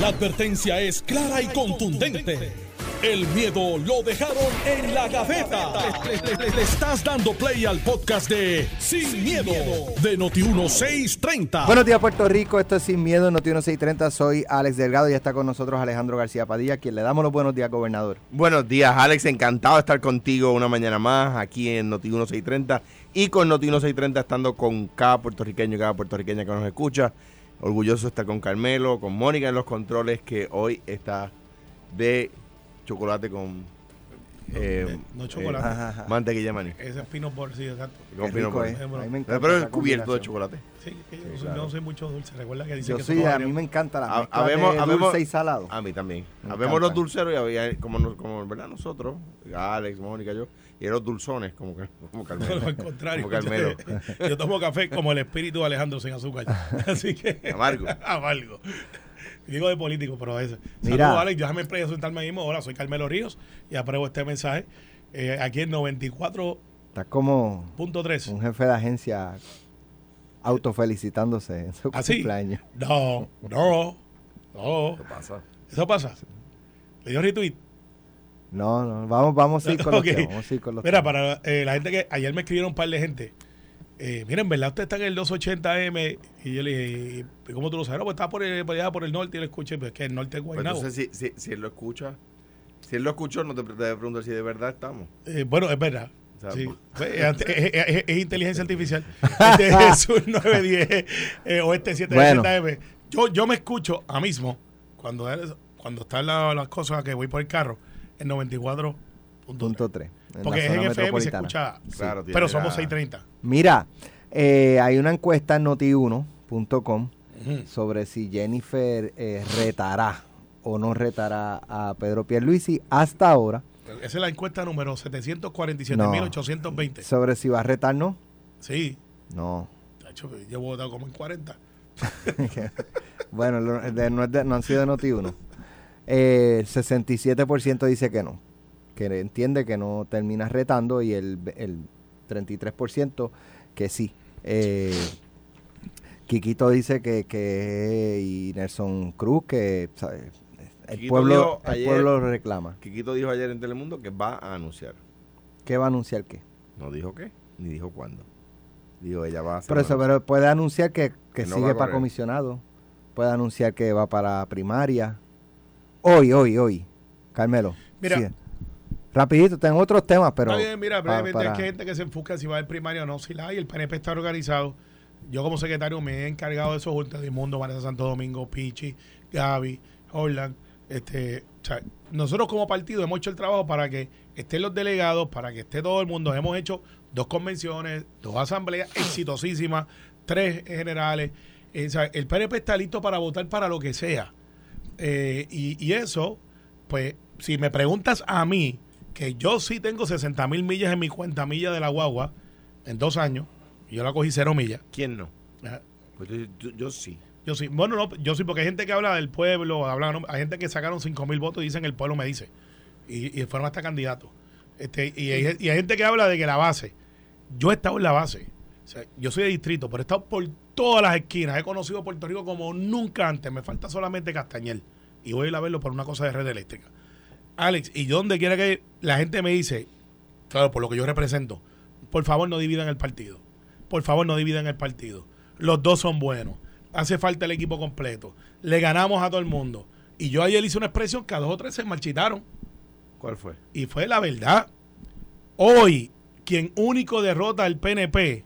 La advertencia es clara y contundente. El miedo lo dejaron en la gaveta. Le, le- le- le estás dando play al podcast de Sin, miedo, de Noti1630. Buenos días, Puerto Rico. Esto es Sin Miedo, Noti 1630. Soy Alex Delgado y está con nosotros Alejandro García Padilla, quien le damos los buenos días, gobernador. Buenos días, Alex. Encantado de estar contigo una mañana más aquí en Noti 1630 y con Noti 1630 estando con cada puertorriqueño y cada puertorriqueña que nos escucha. Orgulloso de estar con Carmelo, con Mónica en los controles, que hoy está de chocolate con eh, no chocolate. eh, mantequilla de maní. Ese es pino por sí, exacto. Con rico, por- eh. Pero- A mí me encanta Pero es cubierto de chocolate. Sí, yo, Sí, no soy- claro. no soy mucho dulce. Recuerda que dice Yo que sí, a mí me encanta la mezcla habemos- de habemos- dulce y salado. A mí también. Habemos los dulceros y había, como, como ¿verdad? nosotros, Alex, Mónica, yo, y los dulzones, como, que- como Carmelo. No, al contrario. Como Carmelo. Yo tomo café como el espíritu de Alejandro sin azúcar. Así que. Amargo. Amargo. Digo de político, pero eso. Mira. Saludos, Alex. Déjame presentarme mismo. Hola, soy Carmelo Ríos y apruebo este mensaje. Eh, aquí en 94.3. Está como un jefe de agencia autofelicitándose en su ¿Ah, sí? cumpleaños. No, no, no. ¿Qué pasa? Eso pasa. Le dio retweet. No, no, vamos, vamos a ir con los Ok. temas, vamos a ir con los Mira, temas. para eh, la gente que ayer me escribieron un par de gente. Eh, miren, ¿verdad? Usted está en el 280M. Y yo le dije, ¿y cómo tú lo sabes? No, pues está por, el- por allá por el norte y lo escuché. Pero es que el norte es Pues Guaynabo. entonces, si, si, si él lo escucha, si él lo escuchó, no te, preguntar si de verdad estamos. Eh, bueno, es verdad. Sí. pues- Pues, Es, es- es- es inteligencia artificial. Este es un 910 eh, o este 770M. Yo, yo me escucho a mismo cuando, cuando están la- las cosas que voy por el carro en 94. Punto 3. Porque es en FM y se escucha. Claro, tiene Pero la- somos 630. Mira, eh, hay una encuesta en noti1.com Ujú. sobre si Jennifer eh, retará o no retará a Pedro Pierluisi hasta ahora, Esa es la encuesta número 747.820. sobre si va a retar no. Sí. No. De hecho, yo he votado como en 40. Bueno, lo- de- no, es de- no han sido de Noti1. Eh, el 67% dice que no, que entiende que no termina retando y el, el 33% que sí. Eh, Quiquito dice que, que y Nelson Cruz que el Quiquito pueblo el ayer- pueblo reclama. Quiquito dijo ayer en Telemundo que va a anunciar. ¿Qué va a anunciar qué? No dijo qué, ni dijo cuándo. Dijo, ella va a hacer Pero eso, pero puede anunciar que, que sigue para comisionado. Puede anunciar que va para primaria. Hoy, hoy, hoy. Carmelo. Mira. sí. Rapidito, tengo otros temas, pero... Está bien, mira, brevemente, para- es que hay gente que se enfoca si va al primario o no. Si la hay, el PNP está organizado. Yo como secretario me he encargado de eso junto de Mundo, Vanessa Santo Domingo, Pichi, Gaby, Holland. Este, o sea, nosotros como partido hemos hecho el trabajo para que estén los delegados, para que esté todo el mundo. Hemos hecho dos convenciones, dos asambleas exitosísimas, tres generales. Eh, o sea, el PNP está listo para votar para lo que sea. Eh, y, y eso, pues, si me preguntas a mí, que yo sí tengo 60 mil millas en mi cuenta millas de la guagua en dos años, y yo la cogí cero millas. ¿Quién no? Ajá. Pues yo, yo- yo sí. Yo sí, bueno, no, yo sí, porque hay gente que habla del pueblo, habla, ¿no? hay gente que sacaron 5 mil votos y dicen el pueblo me dice, y, y fueron hasta candidatos. Este, y, hay, y hay gente que habla de que la base, yo he estado en la base, o sea, yo soy de distrito, pero he estado por todas las esquinas, he conocido Puerto Rico como nunca antes, me falta solamente Castañel, y voy a ir a verlo por una cosa de red eléctrica. Alex, y yo donde quiera que la gente me dice, claro, por lo que yo represento, por favor no dividan el partido. Por favor no dividan el partido. Los dos son buenos. Hace falta el equipo completo. Le ganamos a todo el mundo. Y yo ayer hice una expresión que a dos o tres se marchitaron. ¿Cuál fue? Y fue la verdad. Hoy, quien único derrota al PNP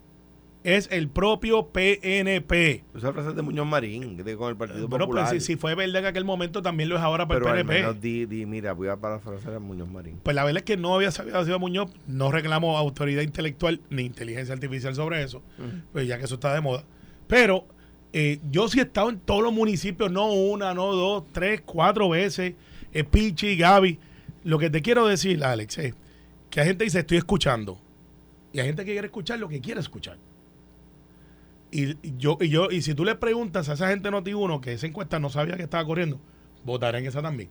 es el propio PNP. Esa frase de Muñoz Marín, que tiene con el Partido Bueno, Popular. pues si, si fue verdad en aquel momento, también lo es ahora para pero el al PNP. menos di, di, mira, voy a parafrasear a Muñoz Marín. Pues la verdad es que no había sabido Ciudad Muñoz, no reclamo autoridad intelectual ni inteligencia artificial sobre eso, pues ya que eso está de moda. Pero eh, yo sí he estado en todos los municipios, no una, no dos, tres, cuatro veces, eh, Pichi, Gaby. Lo que te quiero decir, Alex, es que hay gente que dice estoy escuchando. Y hay gente que quiere escuchar lo que quiere escuchar. Y, yo, y yo, y si tú le preguntas a esa gente noti uno que esa encuesta no sabía que estaba corriendo, votaré en esa también.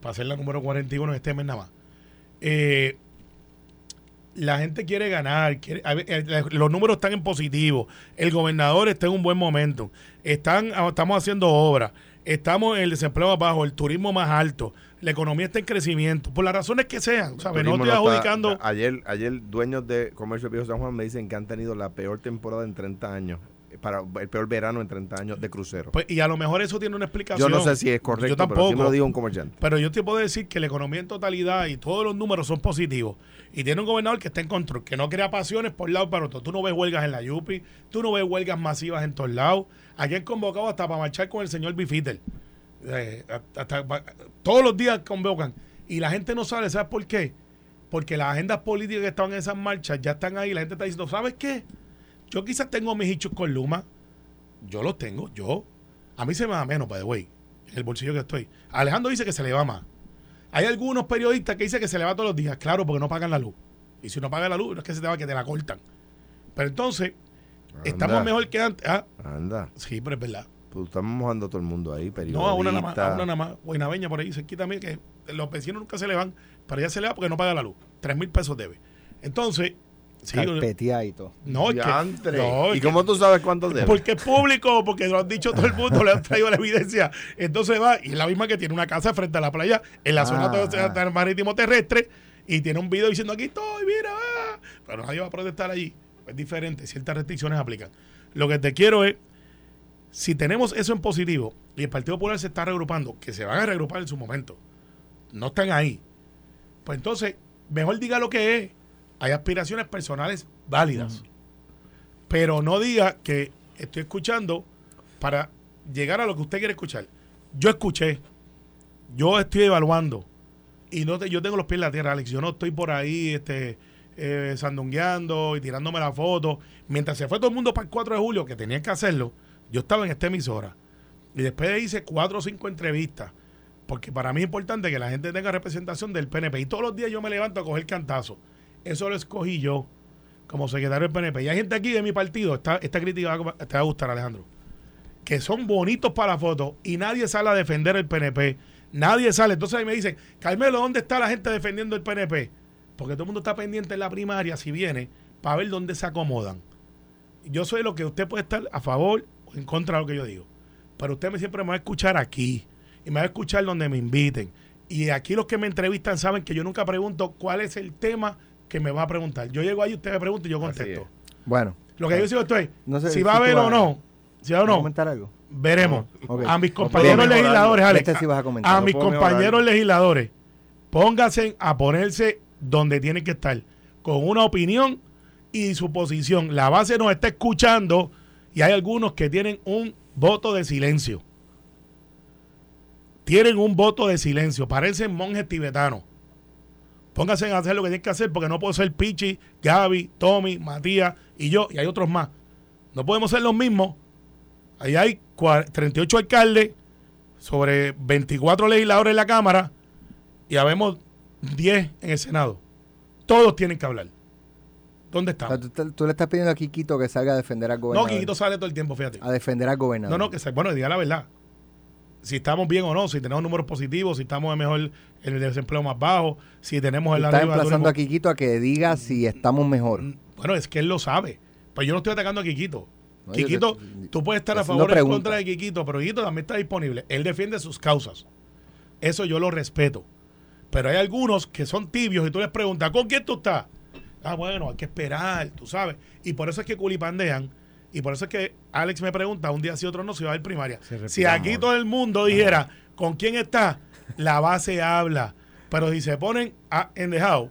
Para ser la número 41 en este mes nada más. Eh, la gente quiere ganar, eh, los números están en positivo, el gobernador está en un buen momento, están, ah, estamos haciendo obras, estamos en el desempleo más bajo, el turismo más alto, la economía está en crecimiento, por las razones que sean, ¿sabes? No estoy está- adjudicando... ayer, ayer dueños de Comercio Viejo San Juan me dicen que han tenido la peor temporada en 30 años. Para el peor verano en 30 años de crucero. Pues, y a lo mejor eso tiene una explicación. Yo no sé si es correcto, Yo pero sí tampoco. me lo dijo un comerciante. Pero yo te puedo decir que la economía en totalidad y todos los números son positivos. Y tiene un gobernador que está en control, que no crea pasiones por lado y para otro. Tú no ves huelgas en la Yupi, tú no ves huelgas masivas en todos lados. Aquí han convocado hasta para marchar con el señor Bifitter. Eh, hasta- todos los días convocan. Y la gente no sabe, ¿sabes por qué? Porque las agendas políticas que estaban en esas marchas ya están ahí. La gente está diciendo, ¿sabes qué? Yo quizás tengo mis hichos con Luma. Yo los tengo, yo. A mí se me da menos, by the way, en el bolsillo que estoy. Alejandro dice que se le va más. Hay algunos periodistas que dicen que se le va todos los días, claro, porque no pagan la luz. Y si no pagan la luz, no es que se te va, que te la cortan. Pero entonces, estamos Anda. mejor que antes. Ah, Anda. sí, pero es verdad. Pues estamos mojando a todo el mundo ahí, periodistas. No, a una nada más, a una nada más. Guaynabeña por ahí, cerquita mí, que los vecinos nunca se le van, pero ella se le va porque no paga la luz. Tres mil pesos debe. Entonces, sí, y todo. no, es que, Diantre. no, es ¿Y que- cómo tú sabes cuántos debe? porque es público, porque lo han dicho todo el mundo, le han traído la evidencia. Entonces va, y es la misma que tiene una casa frente a la playa, en la zona Ah, ah. marítimo terrestre, y tiene un video diciendo aquí estoy, mira, ah". pero nadie va a protestar allí. Es diferente, ciertas restricciones aplican. Lo que te quiero es, si tenemos eso en positivo, y el Partido Popular se está reagrupando, que se van a reagrupar en su momento, no están ahí, pues entonces, mejor diga lo que es. Hay aspiraciones personales válidas. Pero no diga que estoy escuchando para llegar a lo que usted quiere escuchar. Yo escuché, yo estoy evaluando y no te- yo tengo los pies en la tierra, Alex. Yo no estoy por ahí este, eh, sandungueando y tirándome la foto. Mientras se fue todo el mundo para el 4 de julio, que tenían que hacerlo, yo estaba en esta emisora. Y después hice cuatro o cinco entrevistas. Porque para mí es importante que la gente tenga representación del PNP. Y todos los días yo me levanto a coger cantazo. Eso lo escogí yo como secretario del PNP. Y hay gente aquí de mi partido, esta, esta crítica te va a gustar, Alejandro, que son bonitos para la foto y nadie sale a defender el PNP. Nadie sale. Entonces ahí me dicen, Carmelo, ¿dónde está la gente defendiendo el PNP? Porque todo el mundo está pendiente en la primaria, si viene, para ver dónde se acomodan. Yo soy lo que usted puede estar a favor o en contra de lo que yo digo. Pero usted me siempre me va a escuchar aquí y me va a escuchar donde me inviten. Y aquí los que me entrevistan saben que yo nunca pregunto cuál es el tema que me va a preguntar. Yo llego ahí, usted me pregunta y yo contesto. es. Bueno, Lo que yo digo esto es, No sé si va a haber o no, si va o ¿vas a no, comentar algo? veremos. A mis compañeros legisladores, Alex, Este sí a mis compañeros mejorar. legisladores, pónganse a ponerse donde tienen que estar, con una opinión y su posición. La base nos está escuchando y hay algunos que tienen un voto de silencio. Tienen un voto de silencio, parecen monjes tibetanos. Pónganse a hacer lo que tienen que hacer porque no puedo ser Pichi, Gaby, Tommy, Matías y yo, y hay otros más. No podemos ser los mismos. Ahí hay cua- 38 alcaldes sobre 24 legisladores en la Cámara y habemos 10 en el Senado. Todos tienen que hablar. ¿Dónde O sea, tú, tú le estás pidiendo a Kikito que salga a defender al No, gobernador. Quiquito sale todo el tiempo, fíjate. A defender al gobernador. No, no, que se, bueno, diga la verdad. Si estamos bien o no, si tenemos números positivos, si estamos mejor en el desempleo más bajo, si tenemos el de emplazando a Kikito a que diga si estamos mejor. Bueno, es que él lo sabe. Pero yo no estoy atacando a Quiquito. No, Quiquito, te- tú puedes estar a favor o en contra de Quiquito, pero Quiquito también está disponible. Él defiende sus causas. Eso yo lo respeto. Pero hay algunos que son tibios y tú les preguntas, ¿con quién tú estás? Ah, bueno, hay que esperar, tú sabes. Y por eso es que culipandean. Y por eso es que Alex me pregunta un día si otro no, si va a haber primaria. Si aquí amor. todo el mundo dijera, ¿con quién está? La base habla. Pero si se ponen a, en dejado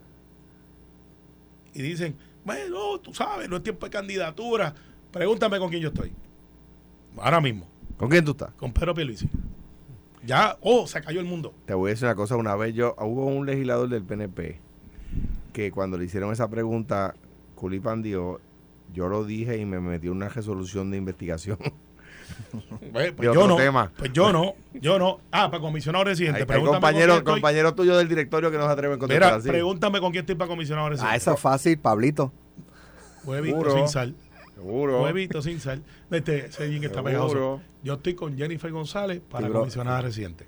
y dicen, bueno, tú sabes, no es tiempo de candidatura, pregúntame con quién yo estoy. Ahora mismo, ¿Con quién tú estás? con Pedro Pierluisi. Ya, oh, se cayó el mundo. Te voy a decir una cosa. Una vez yo, hubo un legislador del PNP que cuando le hicieron esa pregunta, Culipan dio, yo lo dije y me metió una resolución de investigación. Pues, pues yo no. tema. Pues yo no. Yo no. Ah, para comisionado residente. Compañero, compañero tuyo del directorio que no se atreve a contestar Mira, así. pregúntame con quién estoy para comisionado residente. Ah, eso es fácil, Pablito. Huevito sin sal. Seguro. Huevito sin sal. Este, ese jean que está pegajoso. Yo estoy con Jennifer González para Sí, comisionada residente.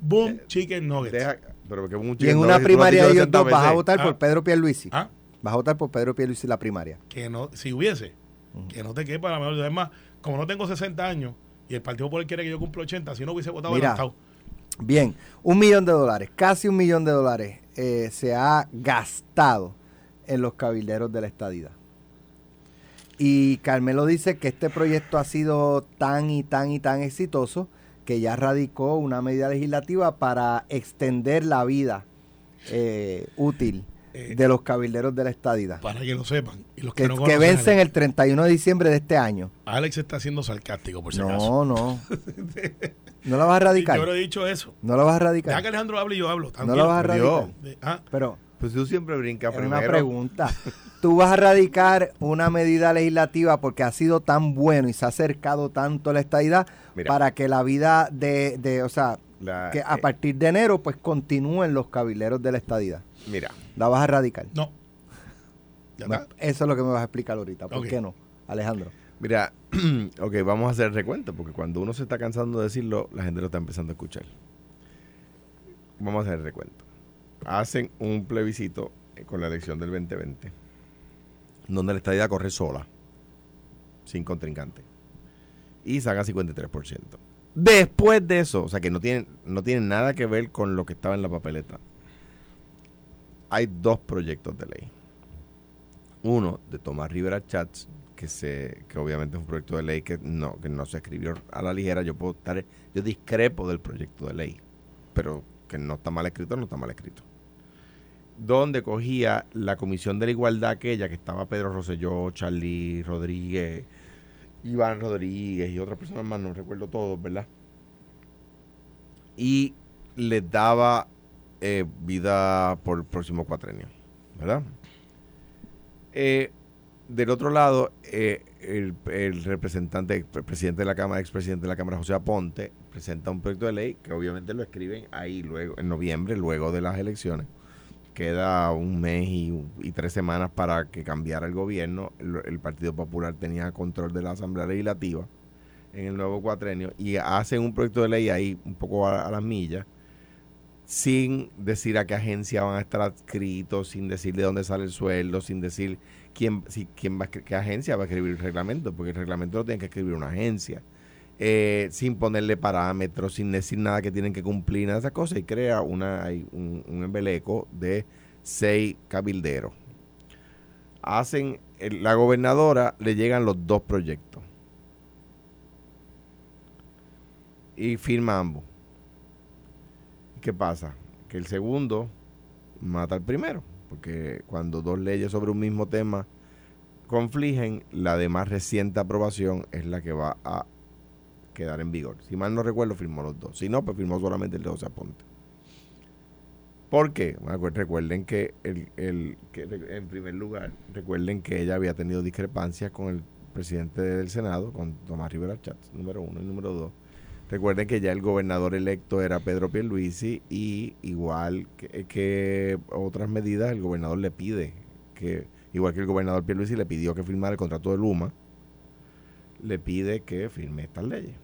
Boom, chicken nuggets. Deja- pero que un Y en chicken una primaria de ellos 60 dos vas a votar Ah. por Pedro Pierluisi. Ah, Vas a votar por Pedro Pierluisi la primaria. que no, si hubiese, que no te quepa la mejor. Además, como no tengo 60 años Y el Partido Popular quiere que yo cumpla 80. Si no hubiese votado Mira. adelantado. Bien, un millón de dólares, casi un millón de dólares eh, se ha gastado en los cabilderos de la estadidad. Y Carmelo dice que este proyecto ha sido tan y tan y tan exitoso que ya radicó una medida legislativa para extender la vida eh, útil Eh, de los cabilderos de la estadidad. Para que lo sepan. Y los que, Que, no que vencen el 31 de diciembre de este año. Alex está siendo sarcástico, por si acaso. No, no. ¿No la vas a radicar? Yo no he dicho eso. ¿No la vas a radicar? que Alejandro hable y yo hablo. ¿No la vas a radicar? Ah, Pero Pues tú siempre brincas primero. una pregunta. Tú vas a radicar una medida legislativa porque ha sido tan bueno y se ha acercado tanto a la estadidad Mira. para que la vida de, de o sea, La- que a eh, partir de enero pues continúen los cabileros de la estadidad. Mira, La vas a radicar. no. Ya Bueno, está. eso es lo que me vas a explicar ahorita. ¿Por qué no, Alejandro? mira, ok, vamos a hacer el recuento, porque cuando uno se está cansando de decirlo, la gente lo está empezando a escuchar. Vamos a hacer el recuento. Hacen un plebiscito eh, con la elección del 2020, donde la estadía corre sola, sin contrincante, y saca 53%. Después de eso, o sea que no tienen, no nada que ver con lo que estaba en la papeleta, hay dos proyectos de ley. Uno de Tomás Rivera Chats, que se que obviamente es un proyecto de ley que no que no se escribió a la ligera. Yo puedo estar, yo discrepo del proyecto de ley, pero que no está mal escrito, no está mal escrito. Donde cogía la Comisión de la Igualdad aquella que estaba Pedro Rosselló, Charlie Rodríguez, Iván Rodríguez y otras personas más, no recuerdo todos, ¿verdad? Y les daba eh, vida por el próximo cuatrenio, ¿verdad? Eh, del otro lado, eh, el, representante, el presidente de la Cámara, expresidente de la Cámara, José Aponte, presenta un proyecto de ley que obviamente lo escriben ahí luego, en noviembre, luego de las elecciones. Queda un mes y, tres semanas para que cambiara el gobierno. El, Partido Popular tenía control de la Asamblea Legislativa en el nuevo cuatrenio y hacen un proyecto de ley ahí un poco a, las millas sin decir a qué agencia van a estar adscritos, sin decir de dónde sale el sueldo, sin decir quién, si, quién va qué agencia va a escribir el reglamento, porque el reglamento lo tiene que escribir una agencia, eh, sin ponerle parámetros, sin decir nada que tienen que cumplir, nada de esas cosas, y crea un, un embeleco de seis cabilderos. Hacen, la gobernadora le llegan los dos proyectos. Y firma ambos. ¿Qué pasa? Que el segundo mata al primero, porque cuando dos leyes sobre un mismo tema confligen, la de más reciente aprobación es la que va a quedar en vigor. Si mal no recuerdo, firmó los dos. Si no, pues firmó solamente el de José Aponte. ¿Por qué? Bueno, pues recuerden que, el, el- que en primer lugar, recuerden que ella había tenido discrepancias con el presidente del Senado, con Tomás Rivera Chats, número uno y número dos. Recuerden que ya el gobernador electo era Pedro Pierluisi y igual que, que otras medidas, el gobernador le pide que, igual que el gobernador Pierluisi le pidió que firmara el contrato de Luma, le pide que firme estas leyes.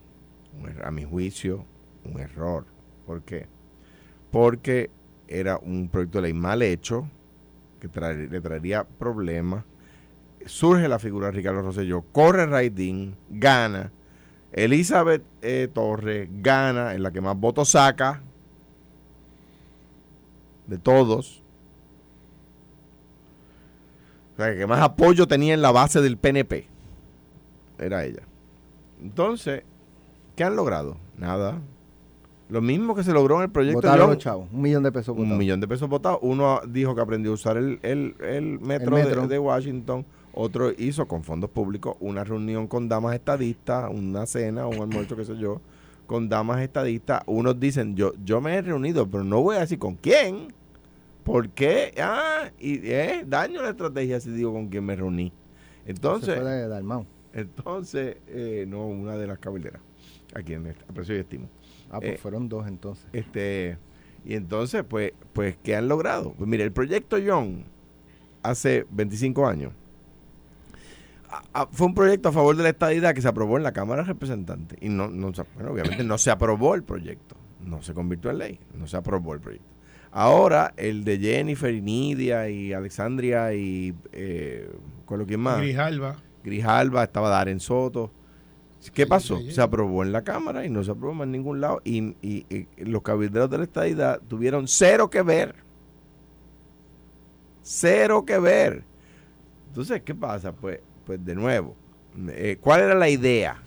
Er- a mi juicio, un error. ¿Por qué? Porque era un proyecto de ley mal hecho, que le traería problemas. Surge la figura de Ricardo Rosselló, corre Raidín, gana. Elizabeth eh, Torres gana, en la que más votos saca de todos. O sea, que más apoyo tenía en la base del PNP. Era ella. Entonces, ¿qué han logrado? Nada. Lo mismo que se logró en el proyecto Votaron Young, los chavos. Un millón de pesos un votados. millón de pesos votados. Uno dijo que aprendió a usar el, el- el metro, de- metro. De, Washington. Otro hizo con fondos públicos una reunión con damas estadistas, una cena, un almuerzo, qué sé yo, con damas estadistas. Unos dicen, yo, yo me he reunido, pero no voy a decir con quién. ¿Por qué? Ah, y eh, daño la estrategia si digo con quién me reuní. Entonces, entonces, eh, no, una de las cabilderas, a quien aprecio y estimo. Ah, pues Eh, fueron dos entonces. Este, y entonces, pues, pues, ¿qué han logrado? Pues mire, el proyecto Young, hace 25 años, a- a- fue un proyecto a favor de la estadidad que se aprobó en la Cámara de Representantes. Y no, no bueno, obviamente no se aprobó el proyecto, no se convirtió en ley, no se aprobó el proyecto. Ahora, el de Jennifer y Nidia y Alexandria y, eh, ¿cuál es quién más? Grijalba. Grijalba, estaba Darren Soto. ¿Qué pasó? Se aprobó en la Cámara y no se aprobó en ningún lado. Y, y- y los cabilderos de la estadidad tuvieron cero que ver. Cero que ver. Entonces, ¿qué pasa? Pues, pues de nuevo, eh, ¿cuál era la idea?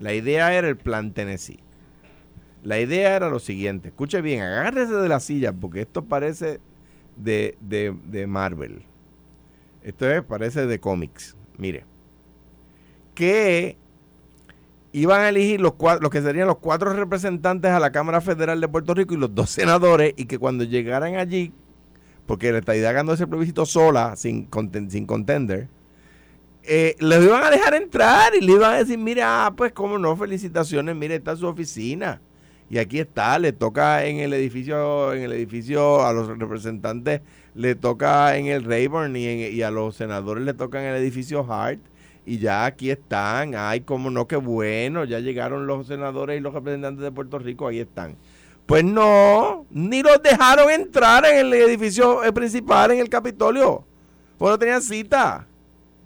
La idea era el plan Tennessee. La idea era lo siguiente. Escuche bien, agárrese de la silla porque esto parece de, de, de Marvel. Esto es, parece de cómics. Mire. Que iban a elegir los, cuatro, los que serían los cuatro representantes a la Cámara Federal de Puerto Rico y los dos senadores y que cuando llegaran allí, porque la estadidad ganó ese plebiscito sola, sin, conten- sin contender, eh, les iban a dejar entrar y le iban a decir, mira, pues cómo no, felicitaciones, mire, está su oficina. Y aquí está, le toca en el edificio, en el edificio a los representantes, le toca en el Rayburn y a los senadores le toca en el edificio Hart. Y ya aquí están, ay, cómo no, qué bueno, ya llegaron los senadores y los representantes de Puerto Rico, ahí están. Pues no, ni los dejaron entrar en el edificio eh, principal, en el Capitolio. Pues no tenían cita.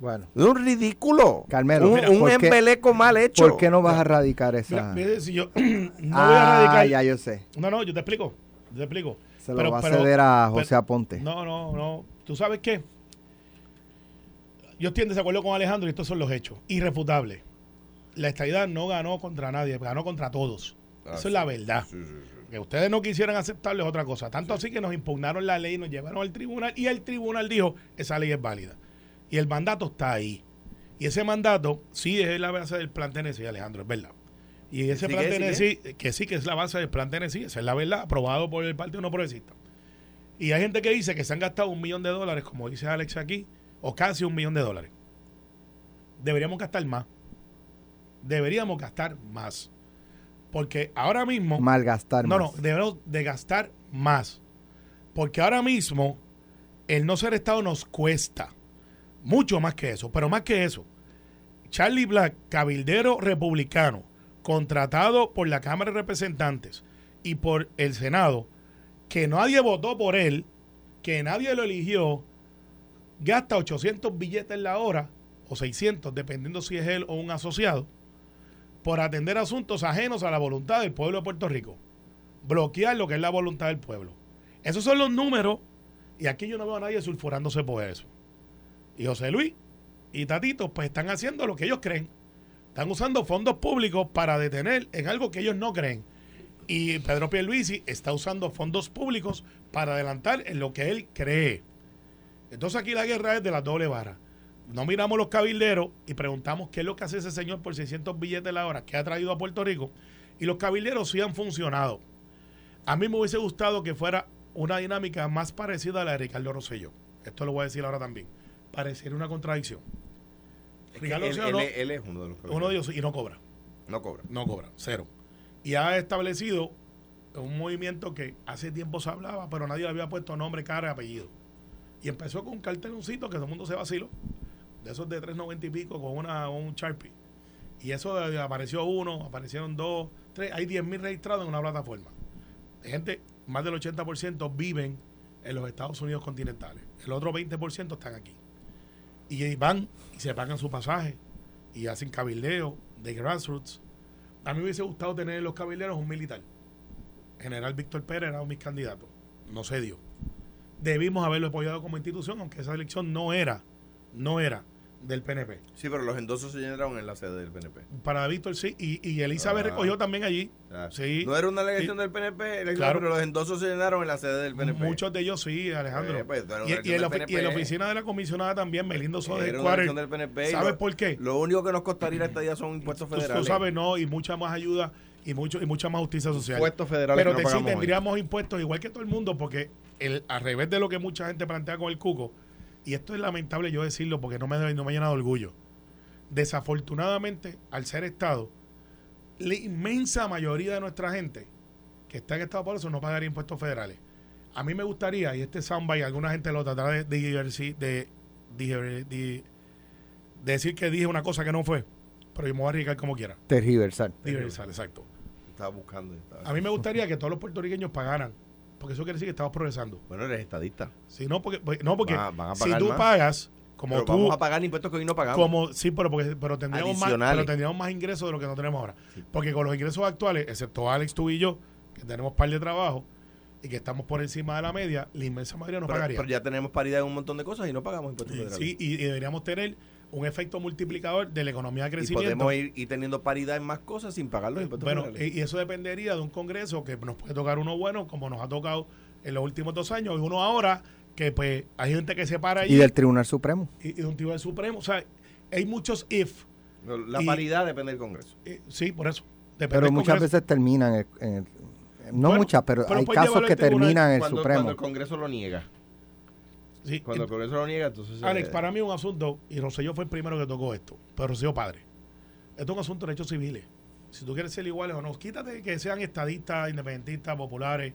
Bueno, Es un ridículo. Carmelo, un, mira, un ¿por qué- embeleco mal hecho. ¿por qué no vas a radicar esa? Mira, mire, si yo no voy ah, a radicar. ya yo sé. No, no, yo te explico. Yo te explico. Se lo Pero- va a ceder a pero- José Aponte. No, no, no. ¿Tú sabes qué? Yo estoy en desacuerdo con Alejandro y estos son los hechos. Irrefutables. La estadidad no ganó contra nadie, ganó contra todos. Ah, Eso sí. es la verdad. Sí, sí, sí. Que ustedes no quisieran aceptarlo es otra cosa. Tanto así que nos impugnaron la ley, nos llevaron al tribunal y el tribunal dijo esa ley es válida. Y el mandato está ahí. Y ese mandato sí es la base del plan Tennessee, Alejandro, es verdad. Y ese ¿Sí plan Tennessee, que sí que es la base del plan Tennessee, esa es la verdad, aprobado por el Partido No Progresista. Y hay gente que dice que se han gastado un millón de dólares, como dice Alex aquí, o casi un millón de dólares. Deberíamos gastar más. Deberíamos gastar más. Porque ahora mismo... Malgastar No, más. no, debemos de gastar más. Porque ahora mismo el no ser Estado nos cuesta mucho más que eso, pero más que eso. Charlie Black, cabildero republicano, contratado por la Cámara de Representantes y por el Senado, que nadie votó por él, que nadie lo eligió, gasta 800 billetes la hora, o 600, dependiendo si es él o un asociado, por atender asuntos ajenos a la voluntad del pueblo de Puerto Rico. Bloquear lo que es la voluntad del pueblo. Esos son los números, y aquí yo no veo a nadie sulfurándose por eso. Y José Luis y Tatito, pues están haciendo lo que ellos creen. Están usando fondos públicos para detener en algo que ellos no creen. Y Pedro Pierluisi está usando fondos públicos para adelantar en lo que él cree. Entonces aquí la guerra es de la doble vara. No miramos los cabilderos y preguntamos qué es lo que hace ese señor por 600 billetes la hora que ha traído a Puerto Rico. Y los cabilderos sí han funcionado. A mí me hubiese gustado que fuera una dinámica más parecida a la de Ricardo Rosselló. Esto lo voy a decir ahora también. Pareciera una contradicción. Es Ricardo él, Rosselló él no- es- él es uno de los uno de ellos y no cobra. No cobra. No cobra, cero. Y ha establecido un movimiento que hace tiempo se hablaba, pero nadie le había puesto nombre, cara y apellido. Y empezó con un carteloncito que todo el mundo se vaciló. De esos de 3.90 y pico con una, un Sharpie. Y eso de- apareció uno, aparecieron dos, tres. Hay 10.000 registrados en una plataforma. Gente, más del 80% viven en los Estados Unidos continentales. El otro 20% están aquí. Y van y se pagan su pasaje y hacen cabildeo de grassroots. A mí me hubiese gustado tener en los cabilderos un militar. General Víctor Pérez era de mis candidatos. No se dio. Debimos haberlo apoyado como institución, aunque esa elección no era, no era del PNP. Sí, pero los endosos se llenaron en la sede del PNP. Para Víctor sí, y, y Elizabeth Ah. recogió también allí. Ah, Sí. No era una elección Sí. del PNP, elección, Claro. pero los endosos se llenaron en la sede del PNP. Muchos de ellos sí, Alejandro. Eh, pues, y, y en y en la oficina de la comisionada también, Melindo Soder del PNP. ¿Sabes lo- por qué? Lo único que nos costaría esta día son impuestos Tú, tú federales. sabes, no, y mucha más ayuda y mucho y mucha más justicia social. Impuestos federales Pero que no sí hoy. tendríamos impuestos igual que todo el mundo, porque el, al revés de lo que mucha gente plantea con el cuco, y esto es lamentable yo decirlo porque no me, no me llena de orgullo. Desafortunadamente, al ser Estado, la inmensa mayoría de nuestra gente que está en Estado por eso no pagaría impuestos federales. A mí me gustaría, y este soundbite, alguna gente lo tratará de- de- de decir que dije una cosa que no fue, pero yo me voy a arriesgar como quiera. Tergiversar. Diversar, exacto. Estaba buscando. estaba- A mí me gustaría que todos los puertorriqueños pagaran, porque eso quiere decir que estamos progresando. Bueno, eres estadista. Si no, porque, pues, no, porque Van a- van a si pagar tú más. pagas como Pero tú, vamos a pagar impuestos que hoy no pagamos. como sí, pero porque pero tendríamos más, pero tendríamos más ingresos de lo que no tenemos ahora. Porque con los ingresos actuales, excepto Alex, tú y yo, que tenemos par de trabajo y que estamos por encima de la media, la inmensa mayoría no pero, pagaría. pero ya tenemos paridad en un montón de cosas y no pagamos impuestos Sí, sí, y deberíamos tener un efecto multiplicador de la economía de y crecimiento. podemos ir, ir teniendo paridad en más cosas sin pagar los impuestos Bueno, y y eso dependería de un Congreso que nos puede tocar uno bueno, como nos ha tocado en los últimos dos años, y uno ahora que pues hay gente que se para allí Y del Tribunal Supremo. y, y de un tribunal supremo. O sea, hay muchos if. la y- paridad depende del Congreso. eh, sí, por eso. Depende Pero del muchas Congreso. veces terminan en el, en el- no Bueno, muchas, pero, pero hay casos que terminan en el cuando, Supremo. cuando el Congreso lo niega. Sí, Cuando el Congreso lo niega, entonces... Alex, eh, para mí es un asunto, y Rosselló fue el primero que tocó esto, pero Rosselló padre. Esto es un asunto de derechos civiles. Si tú quieres ser iguales o no, quítate que sean estadistas, independentistas, populares.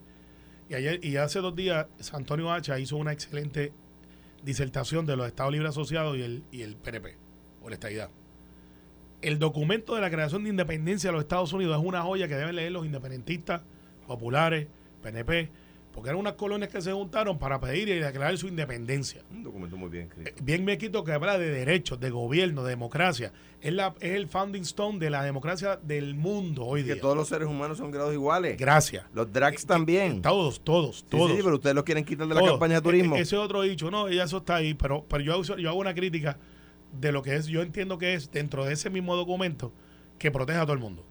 Y ayer y hace dos días, Antonio Hacha hizo una excelente disertación de los Estados Libres Asociados y el, y el PNP, o la estadidad. El documento de la creación de independencia de los Estados Unidos es una joya que deben leer los independentistas, populares, PNP, porque eran unas colonias que se juntaron para pedir y declarar su independencia Un documento muy bien escrito. bien me quito que habla de derechos, de gobierno, de democracia. Es, la, es el founding stone de la democracia del mundo hoy que día. todos los seres humanos son creados iguales. Gracias. Los drags también. Todos, todos, Sí, todos. sí, pero ustedes los quieren quitar de la todos. campaña de turismo. E- Ese otro dicho, no, ya eso está ahí, pero, pero yo, yo hago una crítica de lo que es, yo entiendo que es dentro de ese mismo documento que protege a todo el mundo.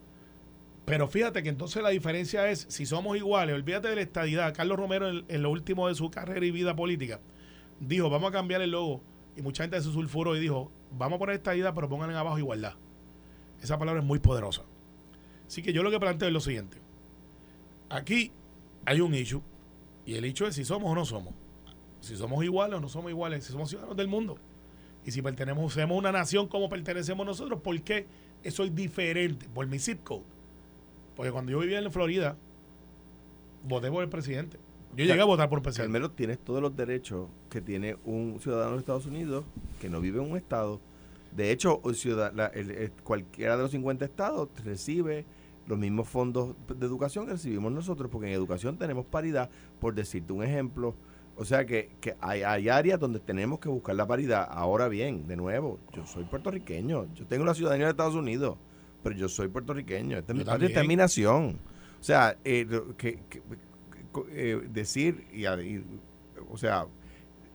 Pero fíjate que entonces la diferencia es, si somos iguales, olvídate de la estadidad. Carlos Romero, en, en lo último de su carrera y vida política, dijo, vamos a cambiar el logo. Y mucha gente se sulfuró y dijo, vamos a poner estadidad, pero pongan abajo igualdad. Esa palabra es muy poderosa. Así que yo lo que planteo es lo siguiente. Aquí hay un issue, y el issue es si somos o no somos. Si somos iguales o no somos iguales, si somos ciudadanos del mundo. Y si pertenecemos a una nación como pertenecemos nosotros, ¿por qué es diferente? Por mi zip code. Porque cuando yo vivía en Florida, voté por el presidente. Yo llegué a votar por el presidente. Carmelo, tienes todos los derechos que tiene un ciudadano de Estados Unidos que no vive en un estado. De hecho, un ciudad- la- el- el- cualquiera de los 50 estados recibe los mismos fondos de educación que recibimos nosotros, porque en educación tenemos paridad, por decirte un ejemplo. O sea que, que hay, hay áreas donde tenemos que buscar la paridad. Ahora bien, de nuevo, yo soy puertorriqueño, yo tengo la ciudadanía de Estados Unidos, pero yo soy puertorriqueño, esta es mi patria, esta es también. mi nación. O sea, eh, que, que- eh, decir, y, y- o sea,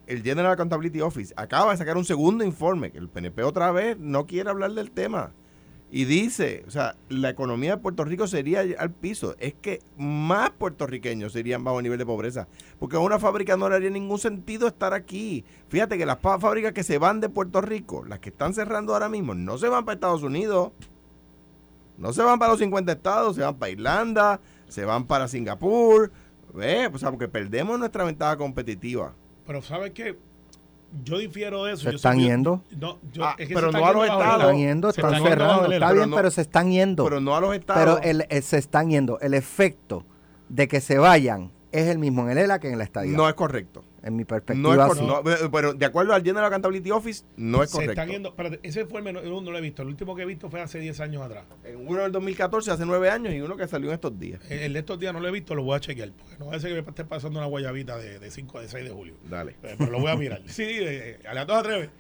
el General Accountability Office acaba de sacar un segundo informe, que el PNP otra vez no quiere hablar del tema. Y dice, o sea, la economía de Puerto Rico sería al piso. Es que más puertorriqueños serían bajo nivel de pobreza. Porque a una fábrica no le haría ningún sentido estar aquí. Fíjate que las fábricas que se van de Puerto Rico, las que están cerrando ahora mismo, no se van para Estados Unidos. No se van para los 50 estados, se van para Irlanda, se van para Singapur. ¿Ves? O sea, porque perdemos nuestra ventaja competitiva. Pero ¿sabes qué? Yo difiero de eso. Se Yo están soy- yendo. No, yo- Ah, es que pero se no a los estados. el Están yendo, Se están yendo bajo cerrados. Está bien, no- pero se están yendo. Pero no a los estados. Pero el, el- se están yendo. El efecto de que se vayan es el mismo en el ELA que en la estadía. no es correcto. En mi No perspectiva, es sí. correcto. No, pero de acuerdo al General Accountability Office, no es Se correcto. están yendo. Espérate, ese fue el menor, no, no lo he visto. El último que he visto fue hace 10 años atrás. En uno del 2014, hace nueve años, y uno que salió en estos días. El, el de estos días no lo he visto, lo voy a chequear. Porque no va a ser que me esté pasando una guayabita de, de 5 de 6 de julio. Dale. Eh, Pero lo voy a mirar. Sí, eh, a las dos atreves.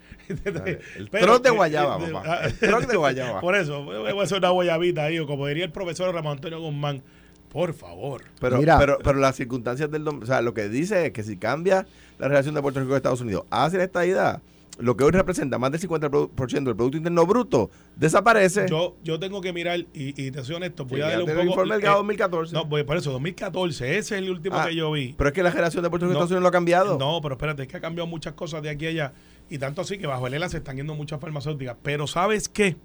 Dale. El Pero- troc de guayaba, eh, papá. El troc de guayaba. Por eso, voy a hacer una guayabita ahí, o como diría el profesor Ramón Antonio Guzmán. Por favor. Pero, Mira. pero, pero las circunstancias del... O sea, lo que dice es que si cambia la relación de Puerto Rico con Estados Unidos hacia la estadidad, lo que hoy representa más del 50% del Producto Interno Bruto, desaparece. Yo, yo tengo que mirar, y, y te soy honesto, voy Sí, a darle un poco. informe del eh, GAO 2014. no, voy, por eso, 2014, ese es el último Ah, que yo vi. Pero es que la generación de Puerto Rico y No. Estados Unidos lo ha cambiado. No, pero espérate, es que ha cambiado muchas cosas de aquí a allá. Y tanto así que bajo el ELA se están yendo muchas farmacéuticas. Pero ¿sabes qué?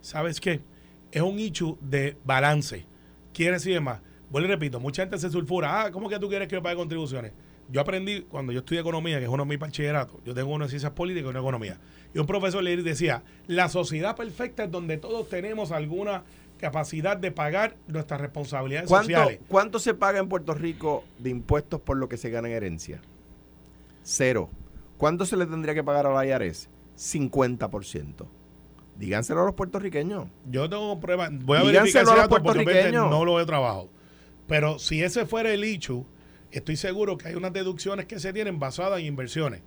¿Sabes qué? Es un hecho de balance. Quiere decir más. Vuelvo y repito, mucha gente se sulfura. Ah, ¿cómo que tú quieres que yo pague contribuciones? Yo aprendí cuando yo estudié economía, que es uno de mis bachilleratos, yo tengo uno de ciencias políticas y uno de economía. Y un profesor le decía, la sociedad perfecta es donde todos tenemos alguna capacidad de pagar nuestras responsabilidades ¿Cuánto, sociales. ¿Cuánto se paga en Puerto Rico de impuestos por lo que se gana en herencia? Cero. ¿Cuánto se le tendría que pagar a la IRS? 50%. Díganselo a los puertorriqueños. Yo tengo pruebas. Voy a Díganselo verificar a los puertorriqueños. no lo he trabajado. Pero si ese fuera el hecho, estoy seguro que hay unas deducciones que se tienen basadas en inversiones.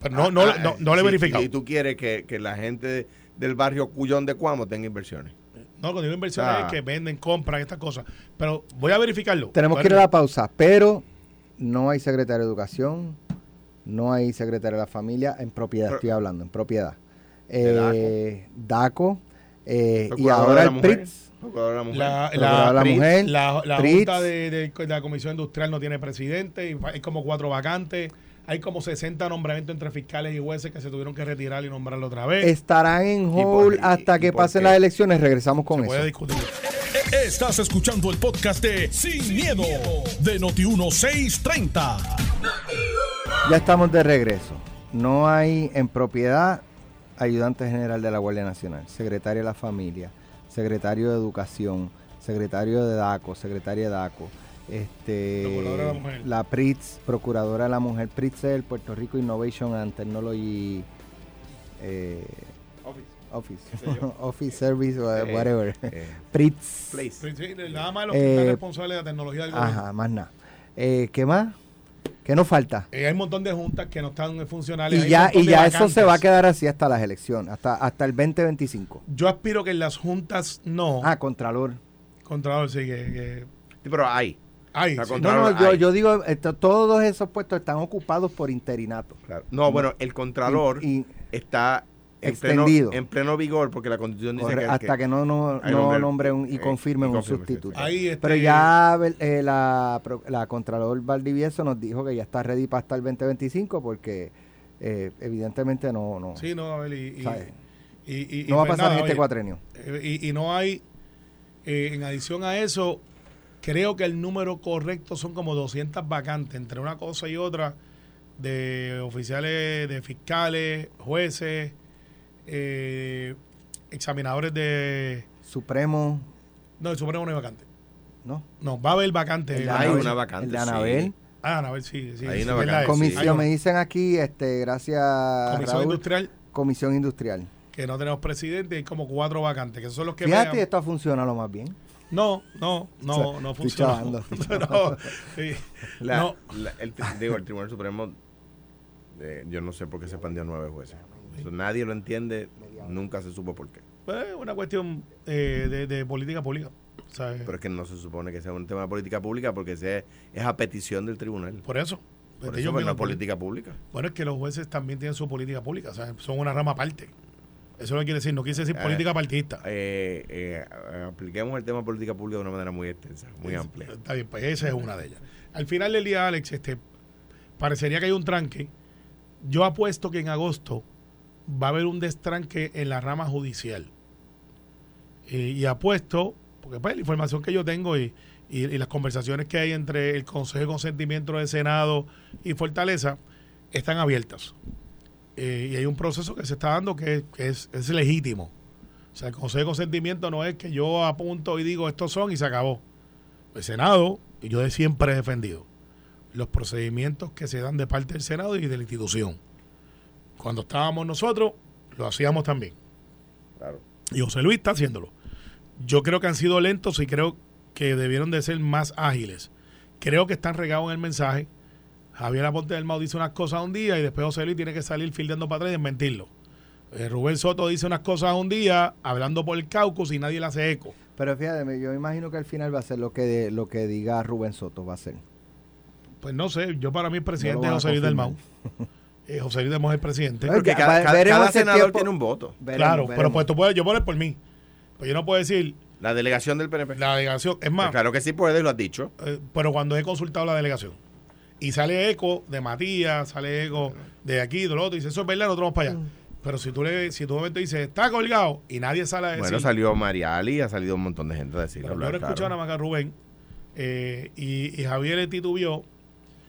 Pero no, no, Ah, no, eh, no lo he sí, verificado. Y tú quieres que, que la gente del barrio Cuyón de Cuamo tenga inversiones. No, cuando digo inversiones Ah. es que venden, compran estas cosas. Pero voy a verificarlo. Tenemos que ir a la pausa, pero no hay secretario de educación, no hay secretario de la familia, en propiedad Pero- estoy hablando, en propiedad. Eh, DACO, eh, y ahora el mujer. PRITS. La mujer. La, la, mujer, la. Junta de, de- de la Comisión Industrial no tiene presidente, y hay como cuatro vacantes, hay como 60 nombramientos entre fiscales y jueces que se tuvieron que retirar y nombrarlo otra vez. Estarán en hold y- hasta y que pasen las elecciones, regresamos con se puede eso. discutir. Estás escuchando el podcast de Sin, miedo, de Noti1630. Ya estamos de regreso. No hay en propiedad ayudante general de la Guardia Nacional, secretario de la familia, secretario de educación, secretario de DACO, secretaria de DACO, este, Procuradora de la mujer. la PRITS, procuradora de la mujer, PRITS es el Puerto Rico Innovation and Technology eh, Office, Office Service, Eh, whatever, eh, PRITS. place. Nada más los que están Eh, responsables de la tecnología del gobierno. Ajá, más nada. Eh, ¿Qué más? ¿Qué nos falta? Eh, hay un montón de juntas que no están funcionales. Y ya, y ya eso se va a quedar así hasta las elecciones, hasta, hasta el 2025. Yo aspiro que en las juntas no. Ah, Contralor. Contralor, sí, que. que Sí, pero hay. hay, sí. No, no, yo, digo, esto- todos esos puestos están ocupados por interinato. Claro. No, bueno, el Contralor Y- y- está en pleno, Extendido. en pleno vigor porque la Constitución dice corre- que, hasta que, no, no, no nombre- un- y eh, confirmen un confirme, sustituto. este, Pero ya eh, la, la Contralor Valdivieso nos dijo que ya está ready para hasta el 2025 porque eh, evidentemente no, no, Sí, no, a ver, y, y, ¿Sabe? y- y- no va a pues pasar nada, en este oye, cuatrenio. Y, y no hay, eh, en adición a eso, creo que el número correcto son como 200 vacantes entre una cosa y otra de oficiales, de fiscales, jueces, eh, examinadores de... Supremo, No, el Supremo no hay vacante. ¿no? No, va a haber vacante. El Hay Anabel, una vacante, El de sí. Anabel. Ah, a ver, sí, sí. Hay sí, una vacante. es, Comisión, hay me dicen aquí, este, gracias Comisión Raúl, industrial Comisión Industrial. que no tenemos presidente y hay como cuatro vacantes, que esos son los que Fíjate, esto funciona lo más bien. No, no, no, O sea, no estoy funciona. chavando, estoy No, sí. La- No. la- el, digo, el Tribunal Supremo, eh, yo no sé por qué se expandió a nueve jueces. Eso nadie lo entiende, nunca se supo por qué. Pues, Es una cuestión eh, de, de política pública. ¿sabes? Pero es que no se supone que sea un tema de política pública porque sea, es a petición del tribunal. Por eso. Por Ellos eso pues, no mismos- es política pública. Bueno, es que los jueces también tienen su política pública. o sea, Son una rama aparte. Eso no quiere decir, no quiere decir Eh, política partidista. Eh, eh, apliquemos el tema de política pública de una manera muy extensa, muy amplia. Está bien, pues esa es una de ellas. Al final del día, Alex, este, parecería que hay un tranque. Yo apuesto que en agosto va a haber un destranque en la rama judicial. Y apuesto, porque pues la información que yo tengo y, las conversaciones que hay entre el Consejo de Consentimiento del Senado y Fortaleza están abiertas. Eh, y hay un proceso que se está dando que, es, es legítimo. O sea, el Consejo de Consentimiento no es que yo apunto y digo estos son y se acabó. El Senado, y yo siempre he defendido los procedimientos que se dan de parte del Senado y de la institución. Cuando estábamos nosotros, lo hacíamos también. Claro. Y José Luis está haciéndolo. Yo creo que han sido lentos y creo que debieron de ser más ágiles. Creo que están regados en el mensaje. Javier Aponte del Mau dice unas cosas un día y después José Luis tiene que salir fildeando para atrás y desmentirlo. Eh, Rubén Soto dice unas cosas un día, hablando por el caucus y nadie le hace eco. Pero fíjate, me- yo imagino que al final va a ser lo que, lo que diga Rubén Soto, va a ser. Pues no sé, yo para mí el presidente No José Luis del. Mau. Eh, José Luis es el presidente. Porque ya, cada, cada- cada senador tiempo. tiene un voto. Veremos, claro, pero veremos. pues tú puedes, yo puedo por mí. Pues yo no puedo decir La delegación del PNP. la delegación. Es más, Pues claro que sí puede, lo has dicho. eh, pero cuando he consultado la delegación y sale eco de Matías, sale eco de aquí, de lo otro, y dice, eso es verdad, nosotros vamos para allá. Pero si tú le, si tú de momento dices, está colgado y nadie sale a decir. Bueno, salió Mariali, ha salido un montón de gente a decirlo. pero yo no he hablar escuchado claro. nada más que a Rubén eh, y, y Javier le titubió,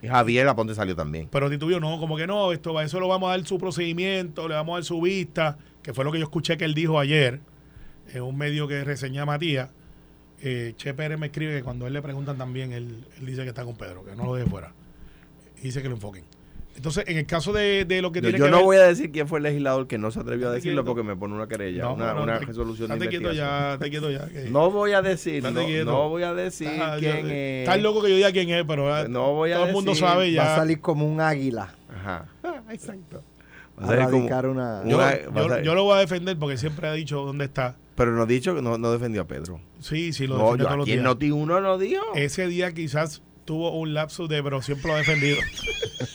Y Javier Aponte salió también. pero titubió, no, como que no, esto eso lo vamos a dar su procedimiento, le vamos a dar su vista, que fue lo que yo escuché que él dijo ayer en un medio que reseña Matías. Eh, che Pérez me escribe que cuando él le preguntan también, él, él dice que está con Pedro, que no lo deje fuera. Y dice que lo enfoquen. Entonces, en el caso de, de lo que Yo, tiene yo que no ver- voy a decir quién fue el legislador que no se atrevió a decirlo quieto. porque me pone una querella, No, una, no, una te- resolución de quieto investigación. ya, estate quieto ya. que- No voy a decir, no, voy a decir Ah, quién yo- es. Estás loco que yo diga quién es, pero No voy a todo el mundo sabe Va a ya. salir como un águila. Ajá. Ah, exacto. Va a radicar una... un- Yo, Una- yo- vas a- yo lo voy a defender porque siempre ha dicho dónde está. Pero no ha dicho que no, no defendió a Pedro. Sí, sí, lo yo todos los aquí en días. Noti 1 no dijo. Ese día quizás tuvo un lapsus de, pero siempre lo ha defendido.